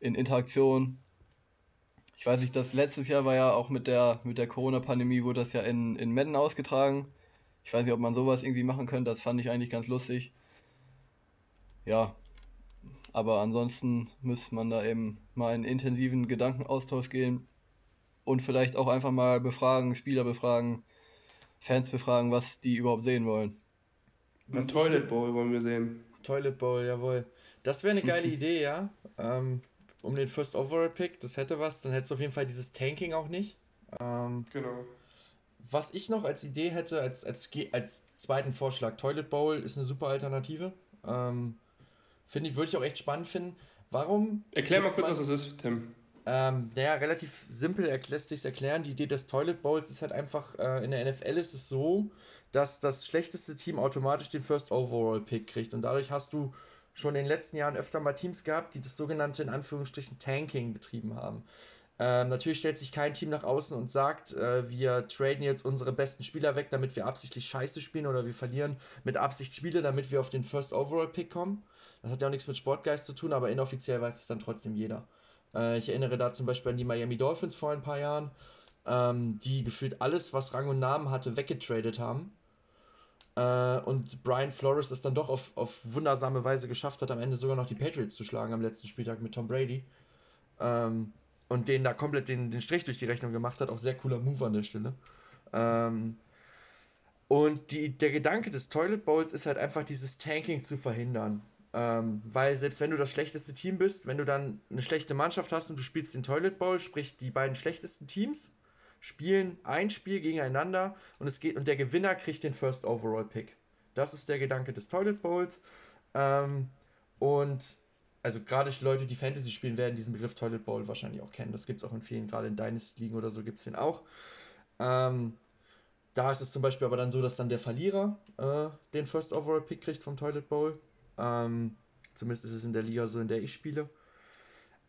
in Interaktion. Ich weiß nicht, das letztes Jahr war ja auch mit der, mit der Corona-Pandemie, wurde das ja in, in Madden ausgetragen. Ich weiß nicht, ob man sowas irgendwie machen könnte, das fand ich eigentlich ganz lustig. Ja, aber ansonsten müsste man da eben mal in intensiven Gedankenaustausch gehen und vielleicht auch einfach mal befragen, Spieler befragen, Fans befragen, was die überhaupt sehen wollen. Ein Toilet Bowl wollen wir sehen. Toilet Bowl, jawohl. Das wäre eine geile Idee, ja. Ähm, um den First Overall Pick, das hätte was. Dann hättest du auf jeden Fall dieses Tanking auch nicht. Ähm, genau. Was ich noch als Idee hätte, als, als, als zweiten Vorschlag, Toilet Bowl ist eine super Alternative. Ähm, Finde ich, würde ich auch echt spannend finden. Warum? Erklär mal kurz, man, was das ist, Tim. Ähm, naja, relativ simpel lässt sich erklären. Die Idee des Toilet Bowls ist halt einfach, äh, in der NFL ist es so, dass das schlechteste Team automatisch den First Overall Pick kriegt. Und dadurch hast du schon in den letzten Jahren öfter mal Teams gehabt, die das sogenannte in Anführungsstrichen Tanking betrieben haben. Ähm, natürlich stellt sich kein Team nach außen und sagt, äh, wir traden jetzt unsere besten Spieler weg, damit wir absichtlich scheiße spielen oder wir verlieren mit Absicht Spiele, damit wir auf den First Overall Pick kommen. Das hat ja auch nichts mit Sportgeist zu tun, aber inoffiziell weiß es dann trotzdem jeder. Äh, ich erinnere da zum Beispiel an die Miami Dolphins vor ein paar Jahren, ähm, die gefühlt alles, was Rang und Namen hatte, weggetradet haben äh, und Brian Flores es dann doch auf, auf wundersame Weise geschafft hat, am Ende sogar noch die Patriots zu schlagen am letzten Spieltag mit Tom Brady. Ähm, und den da komplett den, den Strich durch die Rechnung gemacht hat. Auch sehr cooler Move an der Stelle. Ähm, und die, der Gedanke des Toilet Bowls ist halt einfach dieses Tanking zu verhindern. Ähm, weil selbst wenn du das schlechteste Team bist, wenn du dann eine schlechte Mannschaft hast und du spielst den Toilet Bowl, sprich die beiden schlechtesten Teams, spielen ein Spiel gegeneinander und es geht und der Gewinner kriegt den First Overall Pick. Das ist der Gedanke des Toilet Bowls. Ähm, und also gerade Leute, die Fantasy spielen, werden diesen Begriff Toilet Bowl wahrscheinlich auch kennen. Das gibt es auch in vielen, gerade in Dynasty-Ligen oder so gibt es den auch. Ähm, da ist es zum Beispiel aber dann so, dass dann der Verlierer äh, den First Overall Pick kriegt vom Toilet Bowl. Ähm, zumindest ist es in der Liga so, in der ich spiele.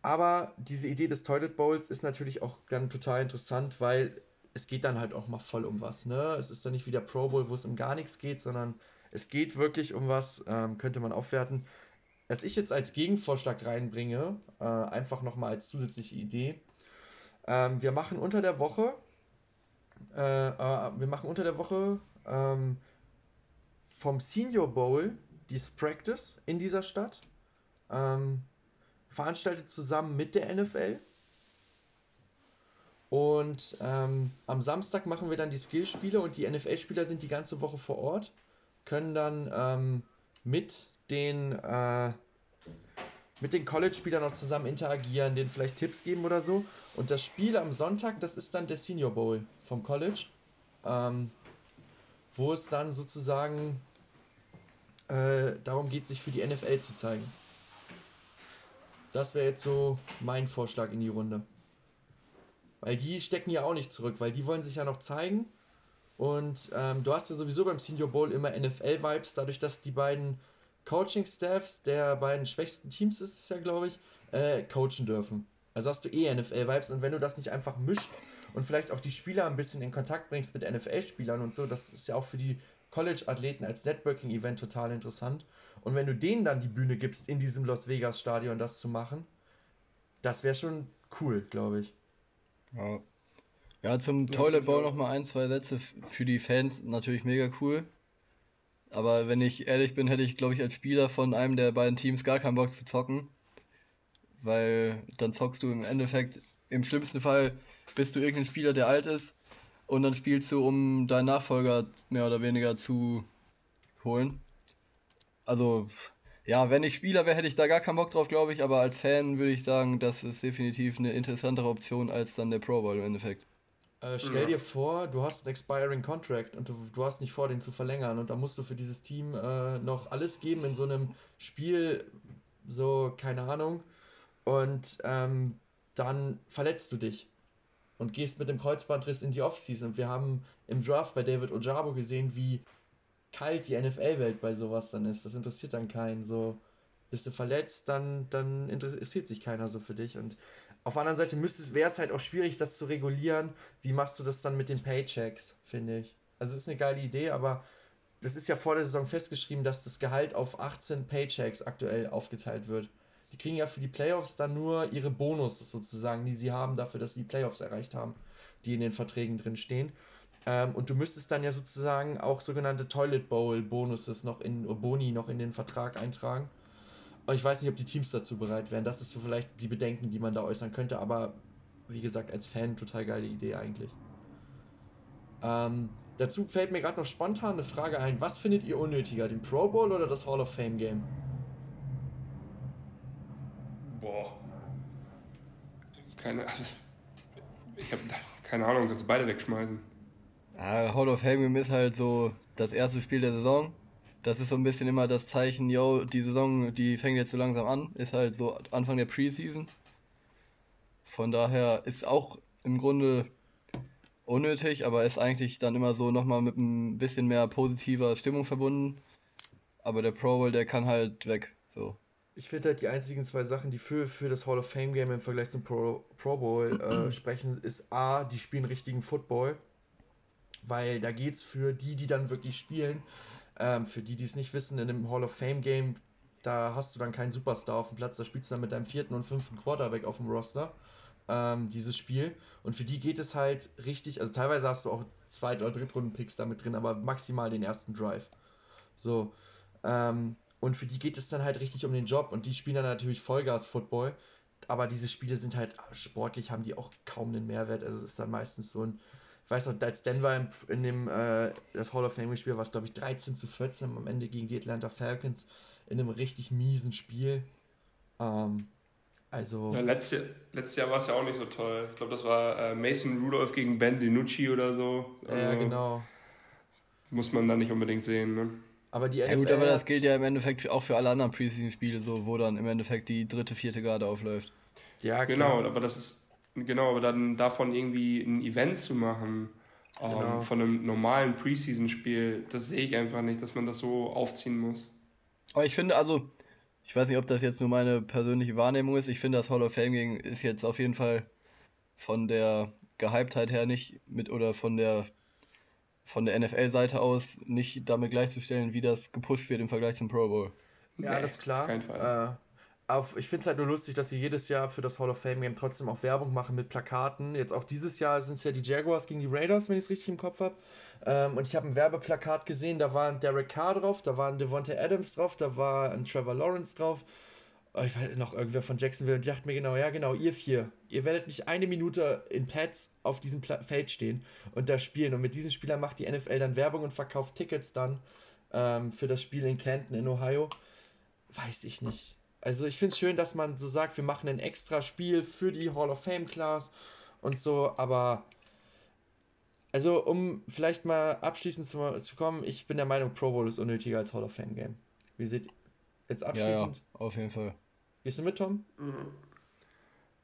Aber diese Idee des Toilet Bowls ist natürlich auch dann total interessant, weil es geht dann halt auch mal voll um was. Ne? Es ist dann nicht wie der Pro Bowl, wo es um gar nichts geht, sondern es geht wirklich um was, ähm, könnte man aufwerten. Was ich jetzt als Gegenvorschlag reinbringe, äh, einfach nochmal als zusätzliche Idee, Ähm, wir machen unter der Woche, äh, äh, wir machen unter der Woche ähm, vom Senior Bowl dieses Practice in dieser Stadt. Ähm, veranstaltet zusammen mit der NFL. Und ähm, am Samstag machen wir dann die Skillspiele und die NFL-Spieler sind die ganze Woche vor Ort, können dann ähm, mit den äh, den College-Spielern noch zusammen interagieren, denen vielleicht Tipps geben oder so. Und das Spiel am Sonntag, das ist dann der Senior Bowl vom College, ähm, wo es dann sozusagen äh, darum geht, sich für die NFL zu zeigen. Das wäre jetzt so mein Vorschlag in die Runde. Weil die stecken ja auch nicht zurück, weil die wollen sich ja noch zeigen. Und ähm, du hast ja sowieso beim Senior Bowl immer NFL-Vibes, dadurch, dass die beiden Coaching-Staffs der beiden schwächsten Teams ist es ja, glaube ich, äh, coachen dürfen. Also hast du eh NFL-Vibes und wenn du das nicht einfach mischt und vielleicht auch die Spieler ein bisschen in Kontakt bringst mit NFL-Spielern und so, das ist ja auch für die College-Athleten als Networking-Event total interessant. Und wenn du denen dann die Bühne gibst, in diesem Las Vegas-Stadion das zu machen, das wäre schon cool, glaube ich. Ja. Ja, zum Toilet Bowl nochmal ein, zwei Sätze für die Fans natürlich mega cool. Aber wenn ich ehrlich bin, hätte ich, glaube ich, als Spieler von einem der beiden Teams gar keinen Bock zu zocken. Weil dann zockst du im Endeffekt, im schlimmsten Fall bist du irgendein Spieler, der alt ist. Und dann spielst du, um deinen Nachfolger mehr oder weniger zu holen. Also, ja, wenn ich Spieler wäre, hätte ich da gar keinen Bock drauf, glaube ich. Aber als Fan würde ich sagen, das ist definitiv eine interessantere Option als dann der Pro Bowl im Endeffekt. Äh, stell ja. dir vor, du hast einen expiring Contract und du, du hast nicht vor, den zu verlängern und da musst du für dieses Team äh, noch alles geben in so einem Spiel, so, keine Ahnung, und ähm, dann verletzt du dich und gehst mit dem Kreuzbandriss in die Offseason. Und wir haben im Draft bei David Ojabo gesehen, wie kalt die NFL-Welt bei sowas dann ist. Das interessiert dann keinen. So, bist du verletzt, dann, dann interessiert sich keiner so für dich. Und auf der anderen Seite wäre es halt auch schwierig, das zu regulieren. Wie machst du das dann mit den Paychecks, finde ich? Also, es ist eine geile Idee, aber das ist ja vor der Saison festgeschrieben, dass das Gehalt auf 18 Paychecks aktuell aufgeteilt wird. Die kriegen ja für die Playoffs dann nur ihre Bonus sozusagen, die sie haben dafür, dass sie die Playoffs erreicht haben, die in den Verträgen drin stehen. Ähm, und du müsstest dann ja sozusagen auch sogenannte Toilet Bowl Bonuses noch in Boni noch in den Vertrag eintragen. Und ich weiß nicht, ob die Teams dazu bereit wären. Das ist so vielleicht die Bedenken, die man da äußern könnte, aber wie gesagt, als Fan total geile Idee eigentlich. Ähm, dazu fällt mir gerade noch spontan eine Frage ein. Was findet ihr unnötiger, den Pro Bowl oder das Hall of Fame Game? Boah. Keine, also, ich habe keine Ahnung, kannst du beide wegschmeißen. Ja, Hall of Fame ist halt so das erste Spiel der Saison das ist so ein bisschen immer das Zeichen, yo, die Saison, die fängt jetzt so langsam an, ist halt so Anfang der Preseason. Von daher ist auch im Grunde unnötig, aber ist eigentlich dann immer so nochmal mit ein bisschen mehr positiver Stimmung verbunden. Aber der Pro Bowl, der kann halt weg. So. Ich finde halt die einzigen zwei Sachen, die für, für das Hall of Fame Game im Vergleich zum Pro, Pro Bowl äh, sprechen, ist A, die spielen richtigen Football. Weil da geht es für die, die dann wirklich spielen, ähm, für die, die es nicht wissen, in dem Hall of Fame Game, da hast du dann keinen Superstar auf dem Platz, da spielst du dann mit deinem vierten und fünften Quarterback auf dem Roster. Ähm, dieses Spiel. Und für die geht es halt richtig, also teilweise hast du auch Zweit- oder Drittrunden-Picks damit drin, aber maximal den ersten Drive. So. Ähm, und für die geht es dann halt richtig um den Job und die spielen dann natürlich Vollgas-Football. Aber diese Spiele sind halt sportlich, haben die auch kaum einen Mehrwert. Also es ist dann meistens so ein weiß noch, als Denver in, in dem äh, das Hall of Fame gespielt war es, glaube ich, 13 zu 14 am Ende gegen die Atlanta Falcons in einem richtig miesen Spiel. Ähm, also. Ja, letztes, Jahr, letztes Jahr war es ja auch nicht so toll. Ich glaube, das war äh, Mason Rudolph gegen Ben DiNucci oder so. Also, ja, genau. Muss man da nicht unbedingt sehen, ne? Aber die NFL ja gut, aber das gilt ja im Endeffekt auch für alle anderen Preseason-Spiele so, wo dann im Endeffekt die dritte, vierte Garde aufläuft. Ja, genau, aber das ist, Genau, aber dann davon irgendwie ein Event zu machen, ähm, genau. ähm, von einem normalen Preseason-Spiel, das sehe ich einfach nicht, dass man das so aufziehen muss. Aber ich finde, also, ich weiß nicht, ob das jetzt nur meine persönliche Wahrnehmung ist. Ich finde, das Hall of Fame Game ist jetzt auf jeden Fall von der Gehyptheit her nicht mit oder von der von der NFL-Seite aus nicht damit gleichzustellen, wie das gepusht wird im Vergleich zum Pro Bowl. Ja, nee, das ist klar. Auf keinen Fall. Äh, auf, ich finde es halt nur lustig, dass sie jedes Jahr für das Hall of Fame Game trotzdem auch Werbung machen mit Plakaten. Jetzt auch dieses Jahr sind es ja die Jaguars gegen die Raiders, wenn ich es richtig im Kopf habe. Ähm, und ich habe ein Werbeplakat gesehen, da war ein Derek Carr drauf, da war ein Devontae Adams drauf, da war ein Trevor Lawrence drauf. Oh, ich weiß noch irgendwer von Jacksonville und dachte mir genau, ja genau, ihr vier, ihr werdet nicht eine Minute in Pads auf diesem Pla Feld stehen und da spielen. Und mit diesen Spielern macht die NFL dann Werbung und verkauft Tickets dann ähm, für das Spiel in Canton in Ohio. Weiß ich nicht. Also ich finde es schön, dass man so sagt, wir machen ein extra Spiel für die Hall of Fame Class und so, aber also um vielleicht mal abschließend zu, zu kommen, ich bin der Meinung, Pro Bowl ist unnötiger als Hall of Fame Game. Wie seht ihr jetzt abschließend? Ja, ja, auf jeden Fall. Gehst du mit, Tom?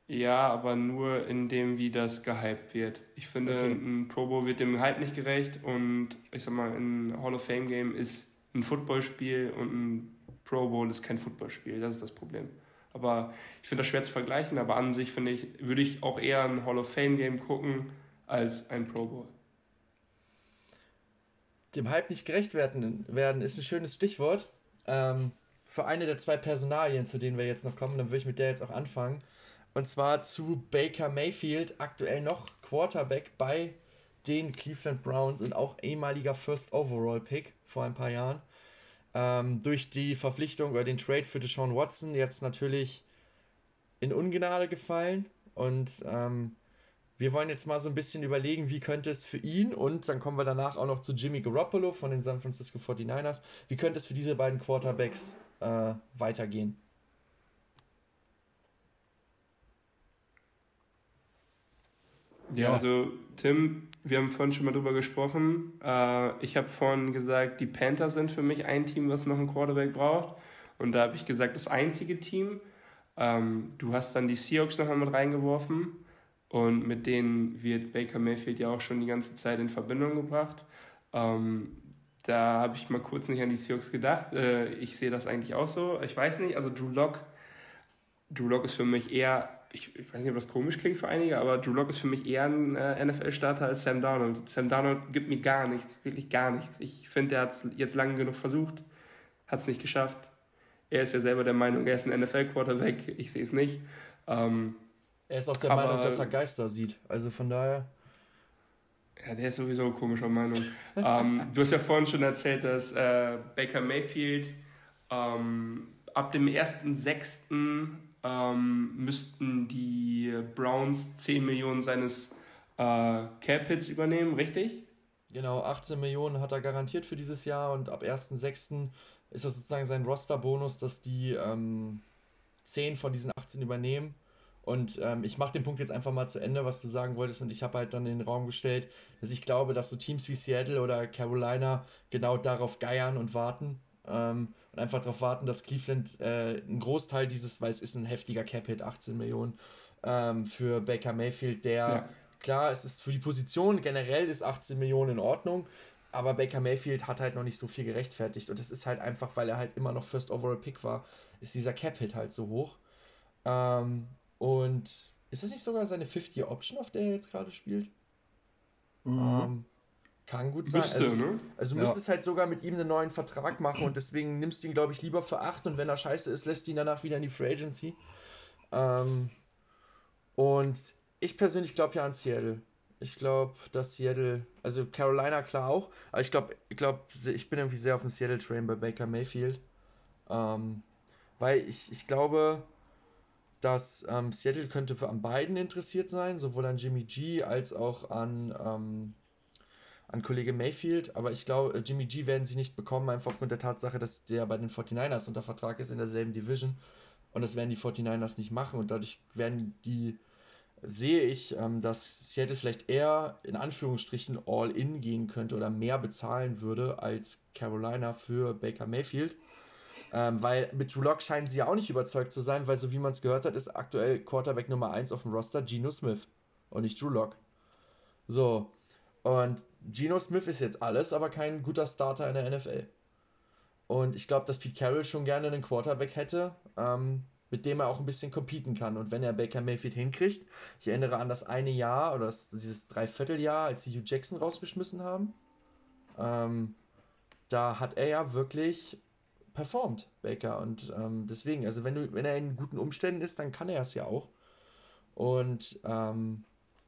Ja, aber nur in dem, wie das gehypt wird. Ich finde, okay. ein Pro Bowl wird dem Hype nicht gerecht und ich sag mal, ein Hall of Fame Game ist ein Footballspiel und ein Pro Bowl ist kein Footballspiel, das ist das Problem. Aber ich finde das schwer zu vergleichen, aber an sich finde ich, würde ich auch eher ein Hall of Fame Game gucken als ein Pro Bowl. Dem Hype nicht gerecht werden, werden ist ein schönes Stichwort. Ähm, für eine der zwei Personalien, zu denen wir jetzt noch kommen, dann würde ich mit der jetzt auch anfangen. Und zwar zu Baker Mayfield, aktuell noch Quarterback bei den Cleveland Browns und auch ehemaliger First Overall Pick vor ein paar Jahren ähm, durch die Verpflichtung oder den Trade für Deshaun Watson jetzt natürlich in Ungnade gefallen. Und ähm, wir wollen jetzt mal so ein bisschen überlegen, wie könnte es für ihn und dann kommen wir danach auch noch zu Jimmy Garoppolo von den San Francisco 49ers, wie könnte es für diese beiden Quarterbacks äh, weitergehen? Ja, also Tim, wir haben vorhin schon mal drüber gesprochen. Äh, ich habe vorhin gesagt, die Panthers sind für mich ein Team, was noch einen Quarterback braucht. Und da habe ich gesagt, das einzige Team. Ähm, du hast dann die Seahawks nochmal mit reingeworfen. Und mit denen wird Baker Mayfield ja auch schon die ganze Zeit in Verbindung gebracht. Ähm, da habe ich mal kurz nicht an die Seahawks gedacht. Äh, ich sehe das eigentlich auch so. Ich weiß nicht, also Drew Lock, Drew Lock ist für mich eher ich, ich, weiß nicht, ob das komisch klingt für einige, aber Drew Lock ist für mich eher ein äh, NFL-Starter als Sam Darnold. Sam Darnold gibt mir gar nichts, wirklich gar nichts. Ich finde, er hat es jetzt lange genug versucht, hat es nicht geschafft. Er ist ja selber der Meinung, er ist ein NFL-Quarterback. Ich sehe es nicht. Ähm, er ist auch der Meinung, dass er Geister sieht. Also von daher. Ja, der ist sowieso komischer Meinung. ähm, du hast ja vorhin schon erzählt, dass äh, Baker Mayfield ähm, ab dem 1.6 ähm, müssten die Browns 10 Millionen seines äh, Cap-Hits übernehmen, richtig? Genau, 18 Millionen hat er garantiert für dieses Jahr und ab 1.6. ist das sozusagen sein Roster-Bonus, dass die ähm, 10 von diesen 18 übernehmen. Und ähm, ich mache den Punkt jetzt einfach mal zu Ende, was du sagen wolltest. Und ich habe halt dann in den Raum gestellt, dass ich glaube, dass so Teams wie Seattle oder Carolina genau darauf geiern und warten. Ähm, und einfach darauf warten, dass Cleveland äh, einen Großteil dieses, weil es ist ein heftiger Cap-Hit, 18 Millionen, ähm, für Baker Mayfield, der, ja. klar, es ist für die Position, generell ist 18 Millionen in Ordnung, aber Baker Mayfield hat halt noch nicht so viel gerechtfertigt und es ist halt einfach, weil er halt immer noch First Overall Pick war, ist dieser Cap-Hit halt so hoch. Ähm, und ist das nicht sogar seine 50-Option, auf der er jetzt gerade spielt? Mhm. Ähm, kann gut sein. Müsste, also, ne? also du ja. müsstest halt sogar mit ihm einen neuen Vertrag machen und deswegen nimmst du ihn, glaube ich, lieber für 8 und wenn er scheiße ist, lässt du ihn danach wieder in die Free Agency. Ähm, und ich persönlich glaube ja an Seattle. Ich glaube, dass Seattle, also Carolina klar auch, aber ich glaube, ich glaube, ich bin irgendwie sehr auf dem Seattle Train bei Baker Mayfield. Ähm, weil ich, ich glaube, dass ähm, Seattle könnte an beiden interessiert sein, sowohl an Jimmy G als auch an ähm, an Kollege Mayfield, aber ich glaube, äh, Jimmy G werden sie nicht bekommen, einfach aufgrund der Tatsache, dass der bei den 49ers unter Vertrag ist in derselben Division. Und das werden die 49ers nicht machen und dadurch werden die, sehe ich, ähm, dass Seattle vielleicht eher in Anführungsstrichen all-in gehen könnte oder mehr bezahlen würde als Carolina für Baker Mayfield. Ähm, weil mit Drew Lock scheinen sie ja auch nicht überzeugt zu sein, weil so wie man es gehört hat, ist aktuell Quarterback Nummer 1 auf dem Roster Geno Smith und nicht Drew Lock. So, und Geno Smith ist jetzt alles, aber kein guter Starter in der NFL. Und ich glaube, dass Pete Carroll schon gerne einen Quarterback hätte, ähm, mit dem er auch ein bisschen competen kann. Und wenn er Baker Mayfield hinkriegt, ich erinnere an das eine Jahr oder das, dieses Dreivierteljahr, als sie Hugh Jackson rausgeschmissen haben, ähm, da hat er ja wirklich performt, Baker. Und ähm, deswegen, also wenn du, wenn er in guten Umständen ist, dann kann er es ja auch. Und ähm,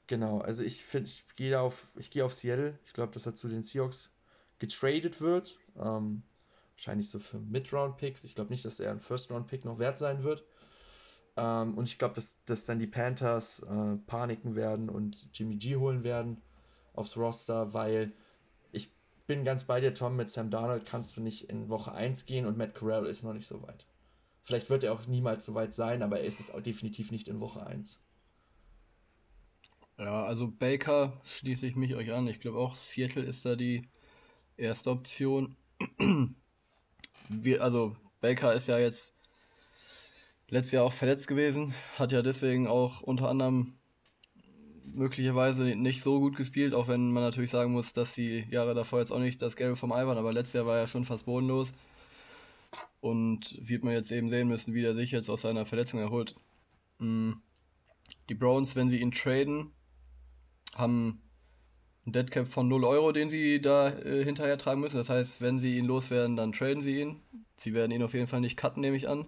genau, also ich finde, ich gehe auf, ich gehe auf Seattle. Ich glaube, dass er zu den Seahawks getradet wird. Ähm, wahrscheinlich so für Mid-Round-Picks. Ich glaube nicht, dass er ein First-Round-Pick noch wert sein wird. Ähm, und ich glaube, dass, dass dann die Panthers äh, paniken werden und Jimmy G holen werden aufs Roster, weil bin ganz bei dir, Tom, mit Sam Darnold kannst du nicht in Woche 1 gehen und Matt Corral ist noch nicht so weit. Vielleicht wird er auch niemals so weit sein, aber er ist es auch definitiv nicht in Woche 1. Ja, also Baker schließe ich mich euch an. Ich glaube auch Seattle ist da die erste Option. Wir, also Baker ist ja jetzt letztes Jahr auch verletzt gewesen, hat ja deswegen auch unter anderem möglicherweise nicht so gut gespielt, auch wenn man natürlich sagen muss, dass die Jahre davor jetzt auch nicht das Gelbe vom Ei waren, aber letztes Jahr war er schon fast bodenlos. Und wird man jetzt eben sehen müssen, wie er sich jetzt aus seiner Verletzung erholt. Mm. Die Browns, wenn sie ihn traden, haben einen Deadcap von 0 Euro, den sie da äh, hinterher tragen müssen. Das heißt, wenn sie ihn loswerden, dann traden sie ihn. Sie werden ihn auf jeden Fall nicht cutten, nehme ich an.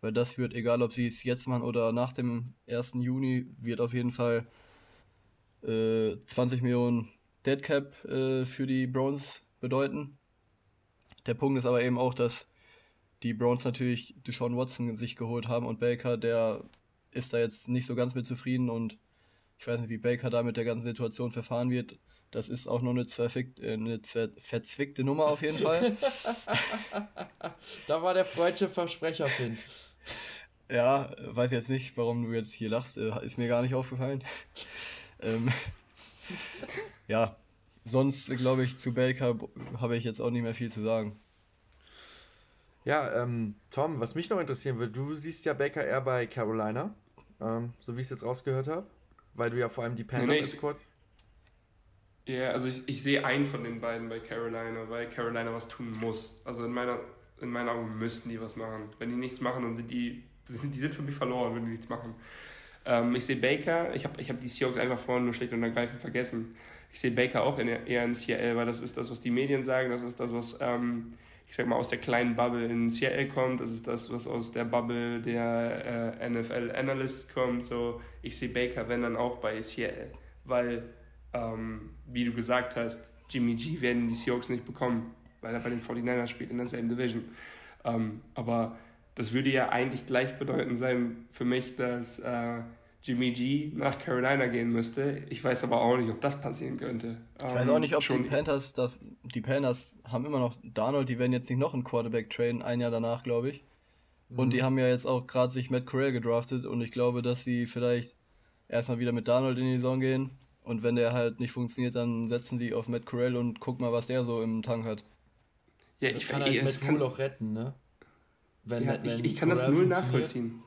Weil das wird, egal ob sie es jetzt machen oder nach dem 1. Juni, wird auf jeden Fall äh, 20 Millionen Deadcap äh, für die Browns bedeuten. Der Punkt ist aber eben auch, dass die Browns natürlich Deshaun Watson sich geholt haben und Baker, der ist da jetzt nicht so ganz mit zufrieden und ich weiß nicht, wie Baker da mit der ganzen Situation verfahren wird. Das ist auch noch eine, äh, eine verzwickte Nummer auf jeden Fall. da war der freudsche Versprecher, Finn. Ja, weiß jetzt nicht, warum du jetzt hier lachst. Äh, ist mir gar nicht aufgefallen. Ähm, ja, sonst glaube ich, zu Baker habe ich jetzt auch nicht mehr viel zu sagen. Ja, ähm, Tom, was mich noch interessieren würde, du siehst ja Baker eher bei Carolina, ähm, so wie ich es jetzt rausgehört habe, weil du ja vor allem die Panthers nee, nee, Squad. Ja, also ich, ich sehe einen von den beiden bei Carolina, weil Carolina was tun muss. Also in meiner, in meinen Augen müssten die was machen. Wenn die nichts machen, dann sind die, die sind für mich verloren, wenn die nichts machen. Ähm, ich sehe Baker, ich habe ich hab die Seahawks einfach vorhin nur schlicht und ergreifend vergessen. Ich sehe Baker auch in, eher in Seattle, weil das ist das, was die Medien sagen, das ist das, was, ähm, ich sag mal, aus der kleinen Bubble in Seattle kommt, das ist das, was aus der Bubble der äh, NFL-Analysts kommt. So, ich sehe Baker, wenn dann auch bei Seattle, weil, ähm, wie du gesagt hast, Jimmy G werden die Seahawks nicht bekommen, weil er bei den 49ers spielt in derselben Division. Ähm, aber das würde ja eigentlich gleichbedeutend sein für mich, dass äh, Jimmy G nach Carolina gehen müsste. Ich weiß aber auch nicht, ob das passieren könnte. Ich ähm, weiß auch nicht, ob schon die Panthers, das, die Panthers haben immer noch Darnold, die werden jetzt nicht noch einen Quarterback traden, ein Jahr danach, glaube ich. Und mhm. die haben ja jetzt auch gerade sich Matt Corral gedraftet und ich glaube, dass sie vielleicht erstmal wieder mit Darnold in die Saison gehen und wenn der halt nicht funktioniert, dann setzen sie auf Matt Corral und gucken mal, was der so im Tank hat. Ja, ich kann halt Matt Cool auch retten, ne? Wenn, ja, wenn ich, ich kann das null nachvollziehen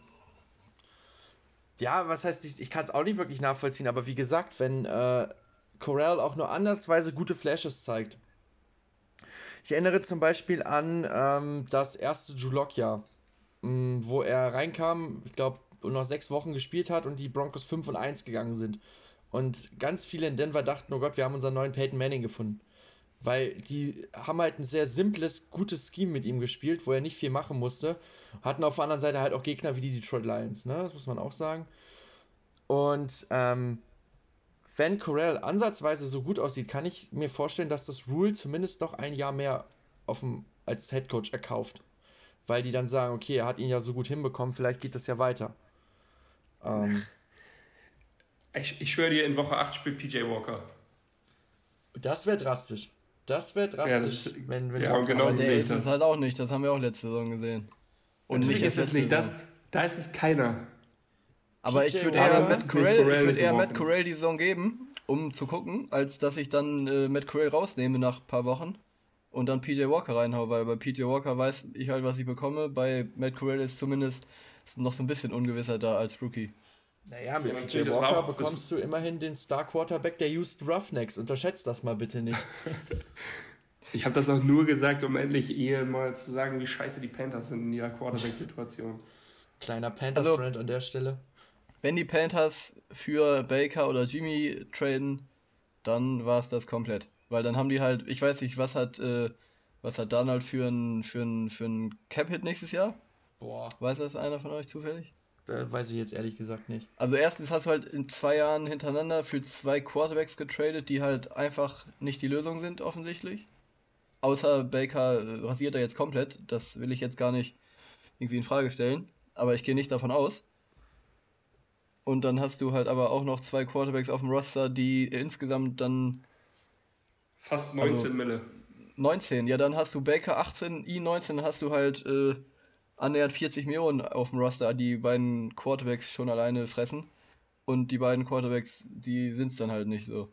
ja, was heißt, ich, ich kann es auch nicht wirklich nachvollziehen, aber wie gesagt, wenn äh, Corral auch nur ansatzweise gute Flashes zeigt. Ich erinnere zum Beispiel an ähm, das erste Julok-Jahr, mm, wo er reinkam, ich glaube, und noch sechs Wochen gespielt hat und die Broncos 5 und 1 gegangen sind. Und ganz viele in Denver dachten, oh Gott, wir haben unseren neuen Peyton Manning gefunden. Weil die haben halt ein sehr simples, gutes Scheme mit ihm gespielt, wo er nicht viel machen musste. Hatten auf der anderen Seite halt auch Gegner wie die Detroit Lions, ne? Das muss man auch sagen. Und ähm, wenn Corell ansatzweise so gut aussieht, kann ich mir vorstellen, dass das Rule zumindest noch ein Jahr mehr dem, als Headcoach erkauft. Weil die dann sagen, okay, er hat ihn ja so gut hinbekommen, vielleicht geht das ja weiter. Ähm, ich, ich schwöre dir, in Woche 8 spielt PJ Walker. Das wäre drastisch. Das wäre drastisch, ja, das ist, wenn, wenn ja, und genau so sehe ich das. Das halt auch nicht, das haben wir auch letzte Saison gesehen. Und Natürlich nicht ist es nicht das, da ist es keiner. Aber ich würde eher, Matt Corell, würd eher Matt Corell die Saison geben, um zu gucken, als dass ich dann äh, Matt Corell rausnehme nach ein paar Wochen und dann PJ Walker reinhaue, weil bei PJ Walker weiß ich halt, was ich bekomme. Bei Matt Corell ist zumindest noch so ein bisschen ungewisser da als Rookie. Naja, mit PJ Walker bekommst du immerhin den Star Quarterback der Houston Roughnecks. Unterschätzt das mal bitte nicht. ich habe das auch nur gesagt, um endlich ihr mal zu sagen, wie scheiße die Panthers sind in ihrer Quarterback-Situation. Kleiner Panthers-Friend also, an der Stelle. Wenn die Panthers für Baker oder Jimmy traden, dann war es das komplett. Weil dann haben die halt, ich weiß nicht, was hat äh, Was hat Donald für ein, für ein, für ein Cap-Hit nächstes Jahr? Boah. Weiß das einer von euch zufällig? Da weiß ich jetzt ehrlich gesagt nicht. Also erstens hast du halt in zwei Jahren hintereinander für zwei Quarterbacks getradet, die halt einfach nicht die Lösung sind, offensichtlich. Außer Baker rasiert er jetzt komplett. Das will ich jetzt gar nicht irgendwie in Frage stellen. Aber ich gehe nicht davon aus. Und dann hast du halt aber auch noch zwei Quarterbacks auf dem Roster, die insgesamt dann. Fast 19 also, Mille. 19, ja, dann hast du Baker 18, I 19, dann hast du halt äh, annähernd 40 Millionen auf dem Roster, die beiden Quarterbacks schon alleine fressen. Und die beiden Quarterbacks, die sind es dann halt nicht so.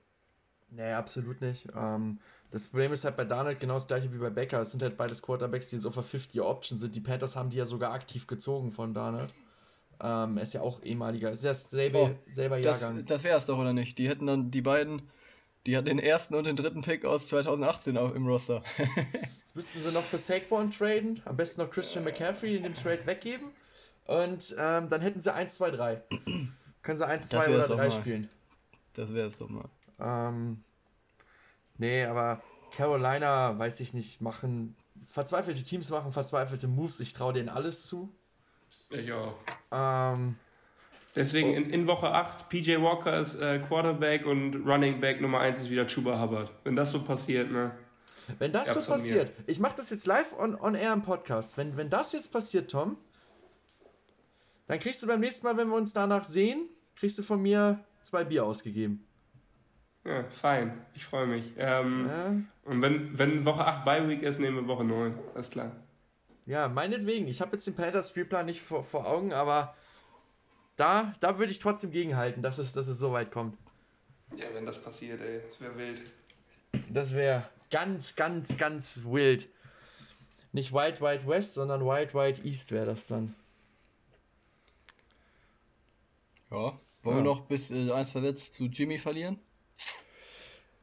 Nee, absolut nicht. Ähm, das Problem ist halt bei Darnold genau das gleiche wie bei Becker. Es sind halt beides Quarterbacks, die jetzt auf der 50-Option sind. Die Panthers haben die ja sogar aktiv gezogen von Darnold. Ähm, er ist ja auch ehemaliger, ist ja selbe, oh, selber Jahrgang. Das, das wäre es doch, oder nicht? Die hätten dann die beiden, die hatten den ersten und den dritten Pick aus 2018 auch im Roster. Jetzt müssten sie noch für Saquon traden, am besten noch Christian McCaffrey in dem Trade weggeben. Und ähm, dann hätten sie 1, 2, 3. Können sie 1, 2 oder 3 spielen. Das wäre es doch mal. Ähm, nee, aber Carolina, weiß ich nicht, machen verzweifelte Teams machen verzweifelte Moves. Ich traue denen alles zu. Ich auch. Ähm, Deswegen oh. in, in, Woche 8, PJ Walker ist äh, Quarterback und Running Back Nummer 1 ist wieder Chuba Hubbard. Wenn das so passiert, ne? Wenn das so passiert, ich mache das jetzt live on, on air im Podcast. Wenn, wenn das jetzt passiert, Tom, dann kriegst du beim nächsten Mal, wenn wir uns danach sehen, kriegst du von mir zwei Bier ausgegeben. Ja, fein. Ich freue mich. Ähm, ja. Und wenn, wenn Woche 8 Bye Week ist, nehmen wir Woche 9. Alles klar. Ja, meinetwegen. Ich habe jetzt den Panthers Spielplan nicht vor, vor Augen, aber da, da würde ich trotzdem gegenhalten, dass es, dass es so weit kommt. Ja, wenn das passiert, ey. Das wäre wild. Das wäre ganz, ganz, ganz wild. Nicht Wild Wild West, sondern Wild Wild East wäre das dann. Ja. Wollen ja. wir noch bis äh, eins versetzt zu Jimmy verlieren?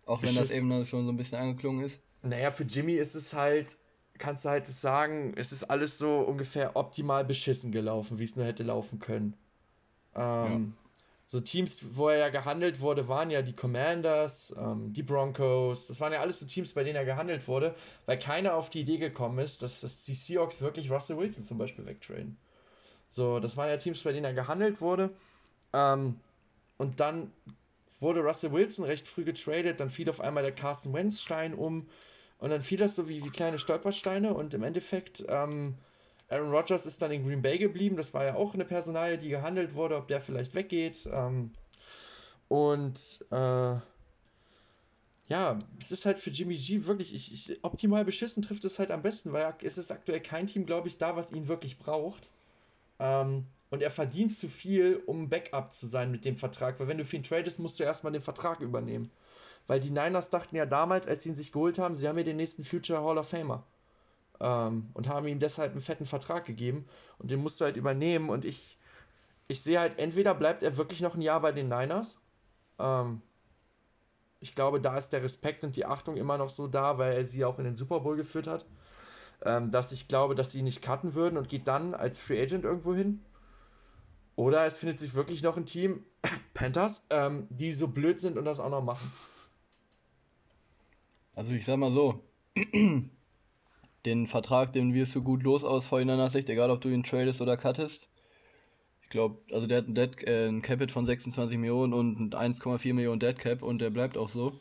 Auch wenn das eben schon so ein bisschen angeklungen ist. Naja, für Jimmy ist es halt, kannst du halt sagen, es ist alles so ungefähr optimal beschissen gelaufen, wie es nur hätte laufen können. Ähm, ja. So Teams, wo er ja gehandelt wurde, waren ja die Commanders, ähm, die Broncos. Das waren ja alles so Teams, bei denen er gehandelt wurde, weil keiner auf die Idee gekommen ist, dass, dass die Seahawks wirklich Russell Wilson zum Beispiel wegtraden. So, das waren ja Teams, bei denen er gehandelt wurde. Ähm, und dann wurde Russell Wilson recht früh getradet, dann fiel auf einmal der Carson Wentz Stein um und dann fiel das so wie, wie kleine Stolpersteine und im Endeffekt ähm, Aaron Rodgers ist dann in Green Bay geblieben. Das war ja auch eine Personalie, die gehandelt wurde, ob der vielleicht weggeht. Ähm, und äh, ja, es ist halt für Jimmy G wirklich, ich, ich, optimal beschissen trifft es halt am besten, weil es ist aktuell kein Team, glaube ich, da, was ihn wirklich braucht. Ähm, und er verdient zu viel, um Backup zu sein mit dem Vertrag, weil wenn du für ihn tradest, musst du erstmal den Vertrag übernehmen. Weil die Niners dachten ja damals, als sie ihn sich geholt haben, sie haben ja den nächsten Future Hall of Famer ähm, und haben ihm deshalb einen fetten Vertrag gegeben und den musst du halt übernehmen und ich, ich sehe halt, entweder bleibt er wirklich noch ein Jahr bei den Niners, ähm, ich glaube, da ist der Respekt und die Achtung immer noch so da, weil er sie auch in den Super Bowl geführt hat, ähm, dass ich glaube, dass sie ihn nicht cutten würden und geht dann als Free Agent irgendwo hin. Oder es findet sich wirklich noch ein Team, Panthers, ähm, die so blöd sind und das auch noch machen. Also ich sag mal so, den Vertrag, den wirst du gut los aus vorhineiner Sicht, egal ob du ihn tradest oder cuttest. Ich glaube, also der hat ein, äh, ein Capit von 26 Millionen und 1,4 Millionen Dead Cap und der bleibt auch so.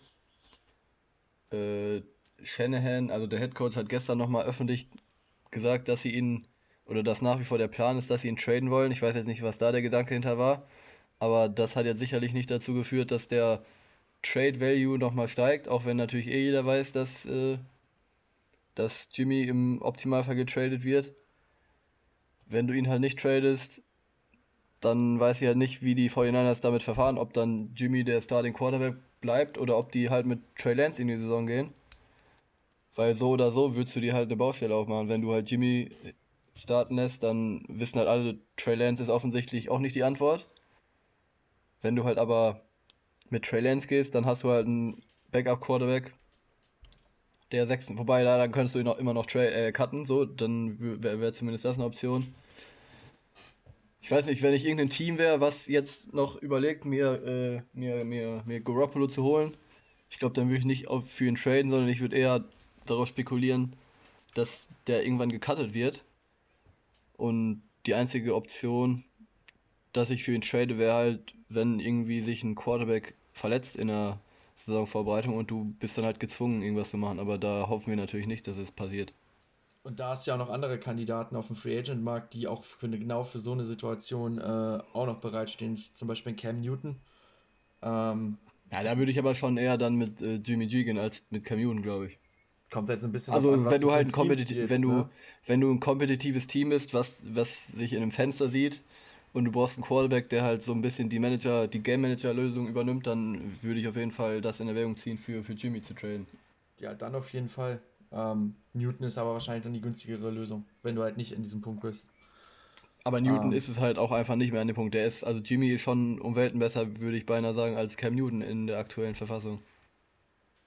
Äh, Shanahan, also der Head Coach, hat gestern nochmal öffentlich gesagt, dass sie ihn, oder dass nach wie vor der Plan ist, dass sie ihn traden wollen. Ich weiß jetzt nicht, was da der Gedanke hinter war, aber das hat jetzt sicherlich nicht dazu geführt, dass der Trade Value nochmal steigt, auch wenn natürlich eh jeder weiß, dass äh, dass Jimmy im Optimalfall getradet wird. Wenn du ihn halt nicht tradest, dann weiß ich halt nicht, wie die 49ers damit verfahren, ob dann Jimmy der Starting Quarterback bleibt oder ob die halt mit Trey Lance in die Saison gehen. Weil so oder so würdest du dir halt eine Baustelle aufmachen. Wenn du halt Jimmy starten lässt, dann wissen halt alle, Trey Lance ist offensichtlich auch nicht die Antwort. Wenn du halt aber mit Trey Lance gehst, dann hast du halt einen Backup-Quarterback, der sechsten. Wobei, da, dann könntest du ihn auch immer noch äh, cutten, so, dann wäre wär zumindest das eine Option. Ich weiß nicht, wenn ich irgendein Team wäre, was jetzt noch überlegt, mir, äh, mir, mir, mir Garoppolo zu holen, ich glaube, dann würde ich nicht auf, für ihn traden, sondern ich würde eher darauf spekulieren, dass der irgendwann gecuttet wird. Und die einzige Option, dass ich für ihn trade, wäre halt, wenn irgendwie sich ein Quarterback verletzt in der Saisonvorbereitung und du bist dann halt gezwungen, irgendwas zu machen. Aber da hoffen wir natürlich nicht, dass es passiert. Und da hast du ja auch noch andere Kandidaten auf dem Free Agent Markt, die auch für genau für so eine Situation äh, auch noch bereitstehen. Zum Beispiel Cam Newton. Ähm, ja, da würde ich aber schon eher dann mit äh, Jimmy G gehen als mit Cam Newton, glaube ich. Kommt jetzt ein bisschen Also an, wenn du halt ein kompetitiv, wenn du ne? wenn du ein kompetitives Team bist, was was sich in einem Fenster sieht und du brauchst einen Quarterback, der halt so ein bisschen die Manager, die Game Manager Lösung übernimmt, dann würde ich auf jeden Fall das in Erwägung ziehen für für Jimmy zu traden. Ja, dann auf jeden Fall. Ähm, Newton ist aber wahrscheinlich dann die günstigere Lösung, wenn du halt nicht in diesem Punkt bist. Aber Newton ähm, ist es halt auch einfach nicht mehr an dem Punkt. Der ist, also Jimmy ist schon um Welten besser, würde ich beinahe sagen, als Cam Newton in der aktuellen Verfassung.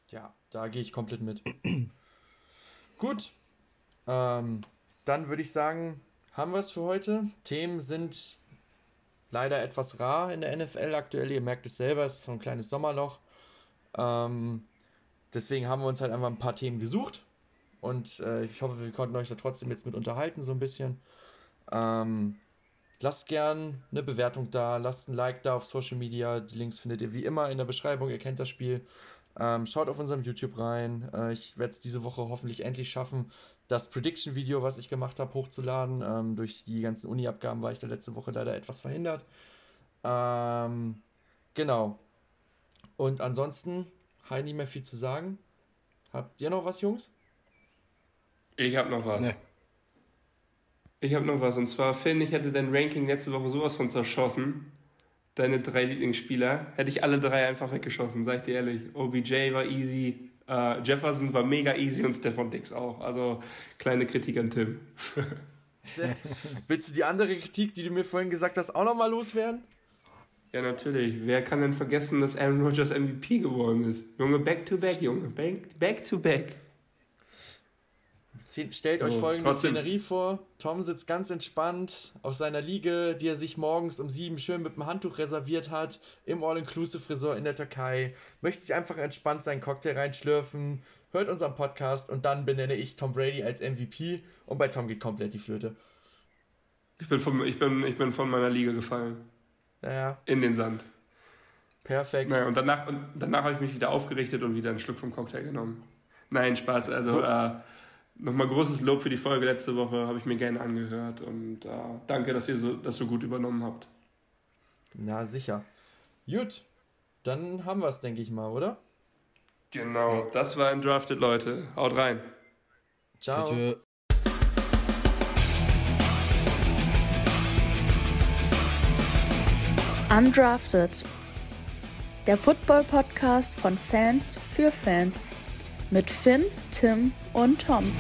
Ja, da gehe ich komplett mit. Gut. Ähm, dann würde ich sagen, haben wir es für heute. Themen sind leider etwas rar in der NFL aktuell. Ihr merkt es selber, es ist so ein kleines Sommerloch. Ähm, deswegen haben wir uns halt einfach ein paar Themen gesucht und äh, ich hoffe, wir konnten euch da trotzdem jetzt mit unterhalten, so ein bisschen. Ähm, lasst gern eine Bewertung da, lasst ein Like da auf Social Media. Die Links findet ihr wie immer in der Beschreibung. Ihr kennt das Spiel. Ähm, schaut auf unserem YouTube rein. Äh, ich werde es diese Woche hoffentlich endlich schaffen, das Prediction-Video, was ich gemacht habe, hochzuladen. Ähm, durch die ganzen Uni-Abgaben war ich da letzte Woche leider etwas verhindert. Ähm, genau. Und ansonsten, halt nicht mehr viel zu sagen. Habt ihr noch was, Jungs? Ich habe noch was. Nee. Ich habe noch was. Und zwar, Finn, ich hätte dein Ranking letzte Woche sowas von zerschossen. Deine drei Lieblingsspieler. Hätte ich alle drei einfach weggeschossen, sag ich dir ehrlich. OBJ war easy, uh, Jefferson war mega easy und Stefan Dix auch. Also kleine Kritik an Tim. Willst du die andere Kritik, die du mir vorhin gesagt hast, auch nochmal loswerden? Ja, natürlich. Wer kann denn vergessen, dass Aaron Rodgers MVP geworden ist? Junge, back to back, Junge. Back, back to back. Stellt so, euch folgende trotzdem. Szenerie vor. Tom sitzt ganz entspannt auf seiner Liege, die er sich morgens um sieben schön mit dem Handtuch reserviert hat, im All-Inclusive-Resort in der Türkei. Möchte sich einfach entspannt seinen Cocktail reinschlürfen, hört unseren Podcast und dann benenne ich Tom Brady als MVP und bei Tom geht komplett die Flöte. Ich bin, vom, ich bin, ich bin von meiner Liege gefallen. Naja. In den Sand. Perfekt. Naja, und danach, und danach habe ich mich wieder aufgerichtet und wieder einen Schluck vom Cocktail genommen. Nein, Spaß. Also, so. äh, Nochmal großes Lob für die Folge letzte Woche, habe ich mir gerne angehört und äh, danke, dass ihr so, das so gut übernommen habt. Na sicher. Gut, dann haben wir es, denke ich mal, oder? Genau, das war ein Drafted, Leute. Haut rein. Ciao. Tschüss. Undrafted. Der Football-Podcast von Fans für Fans mit Finn, Tim und Tom.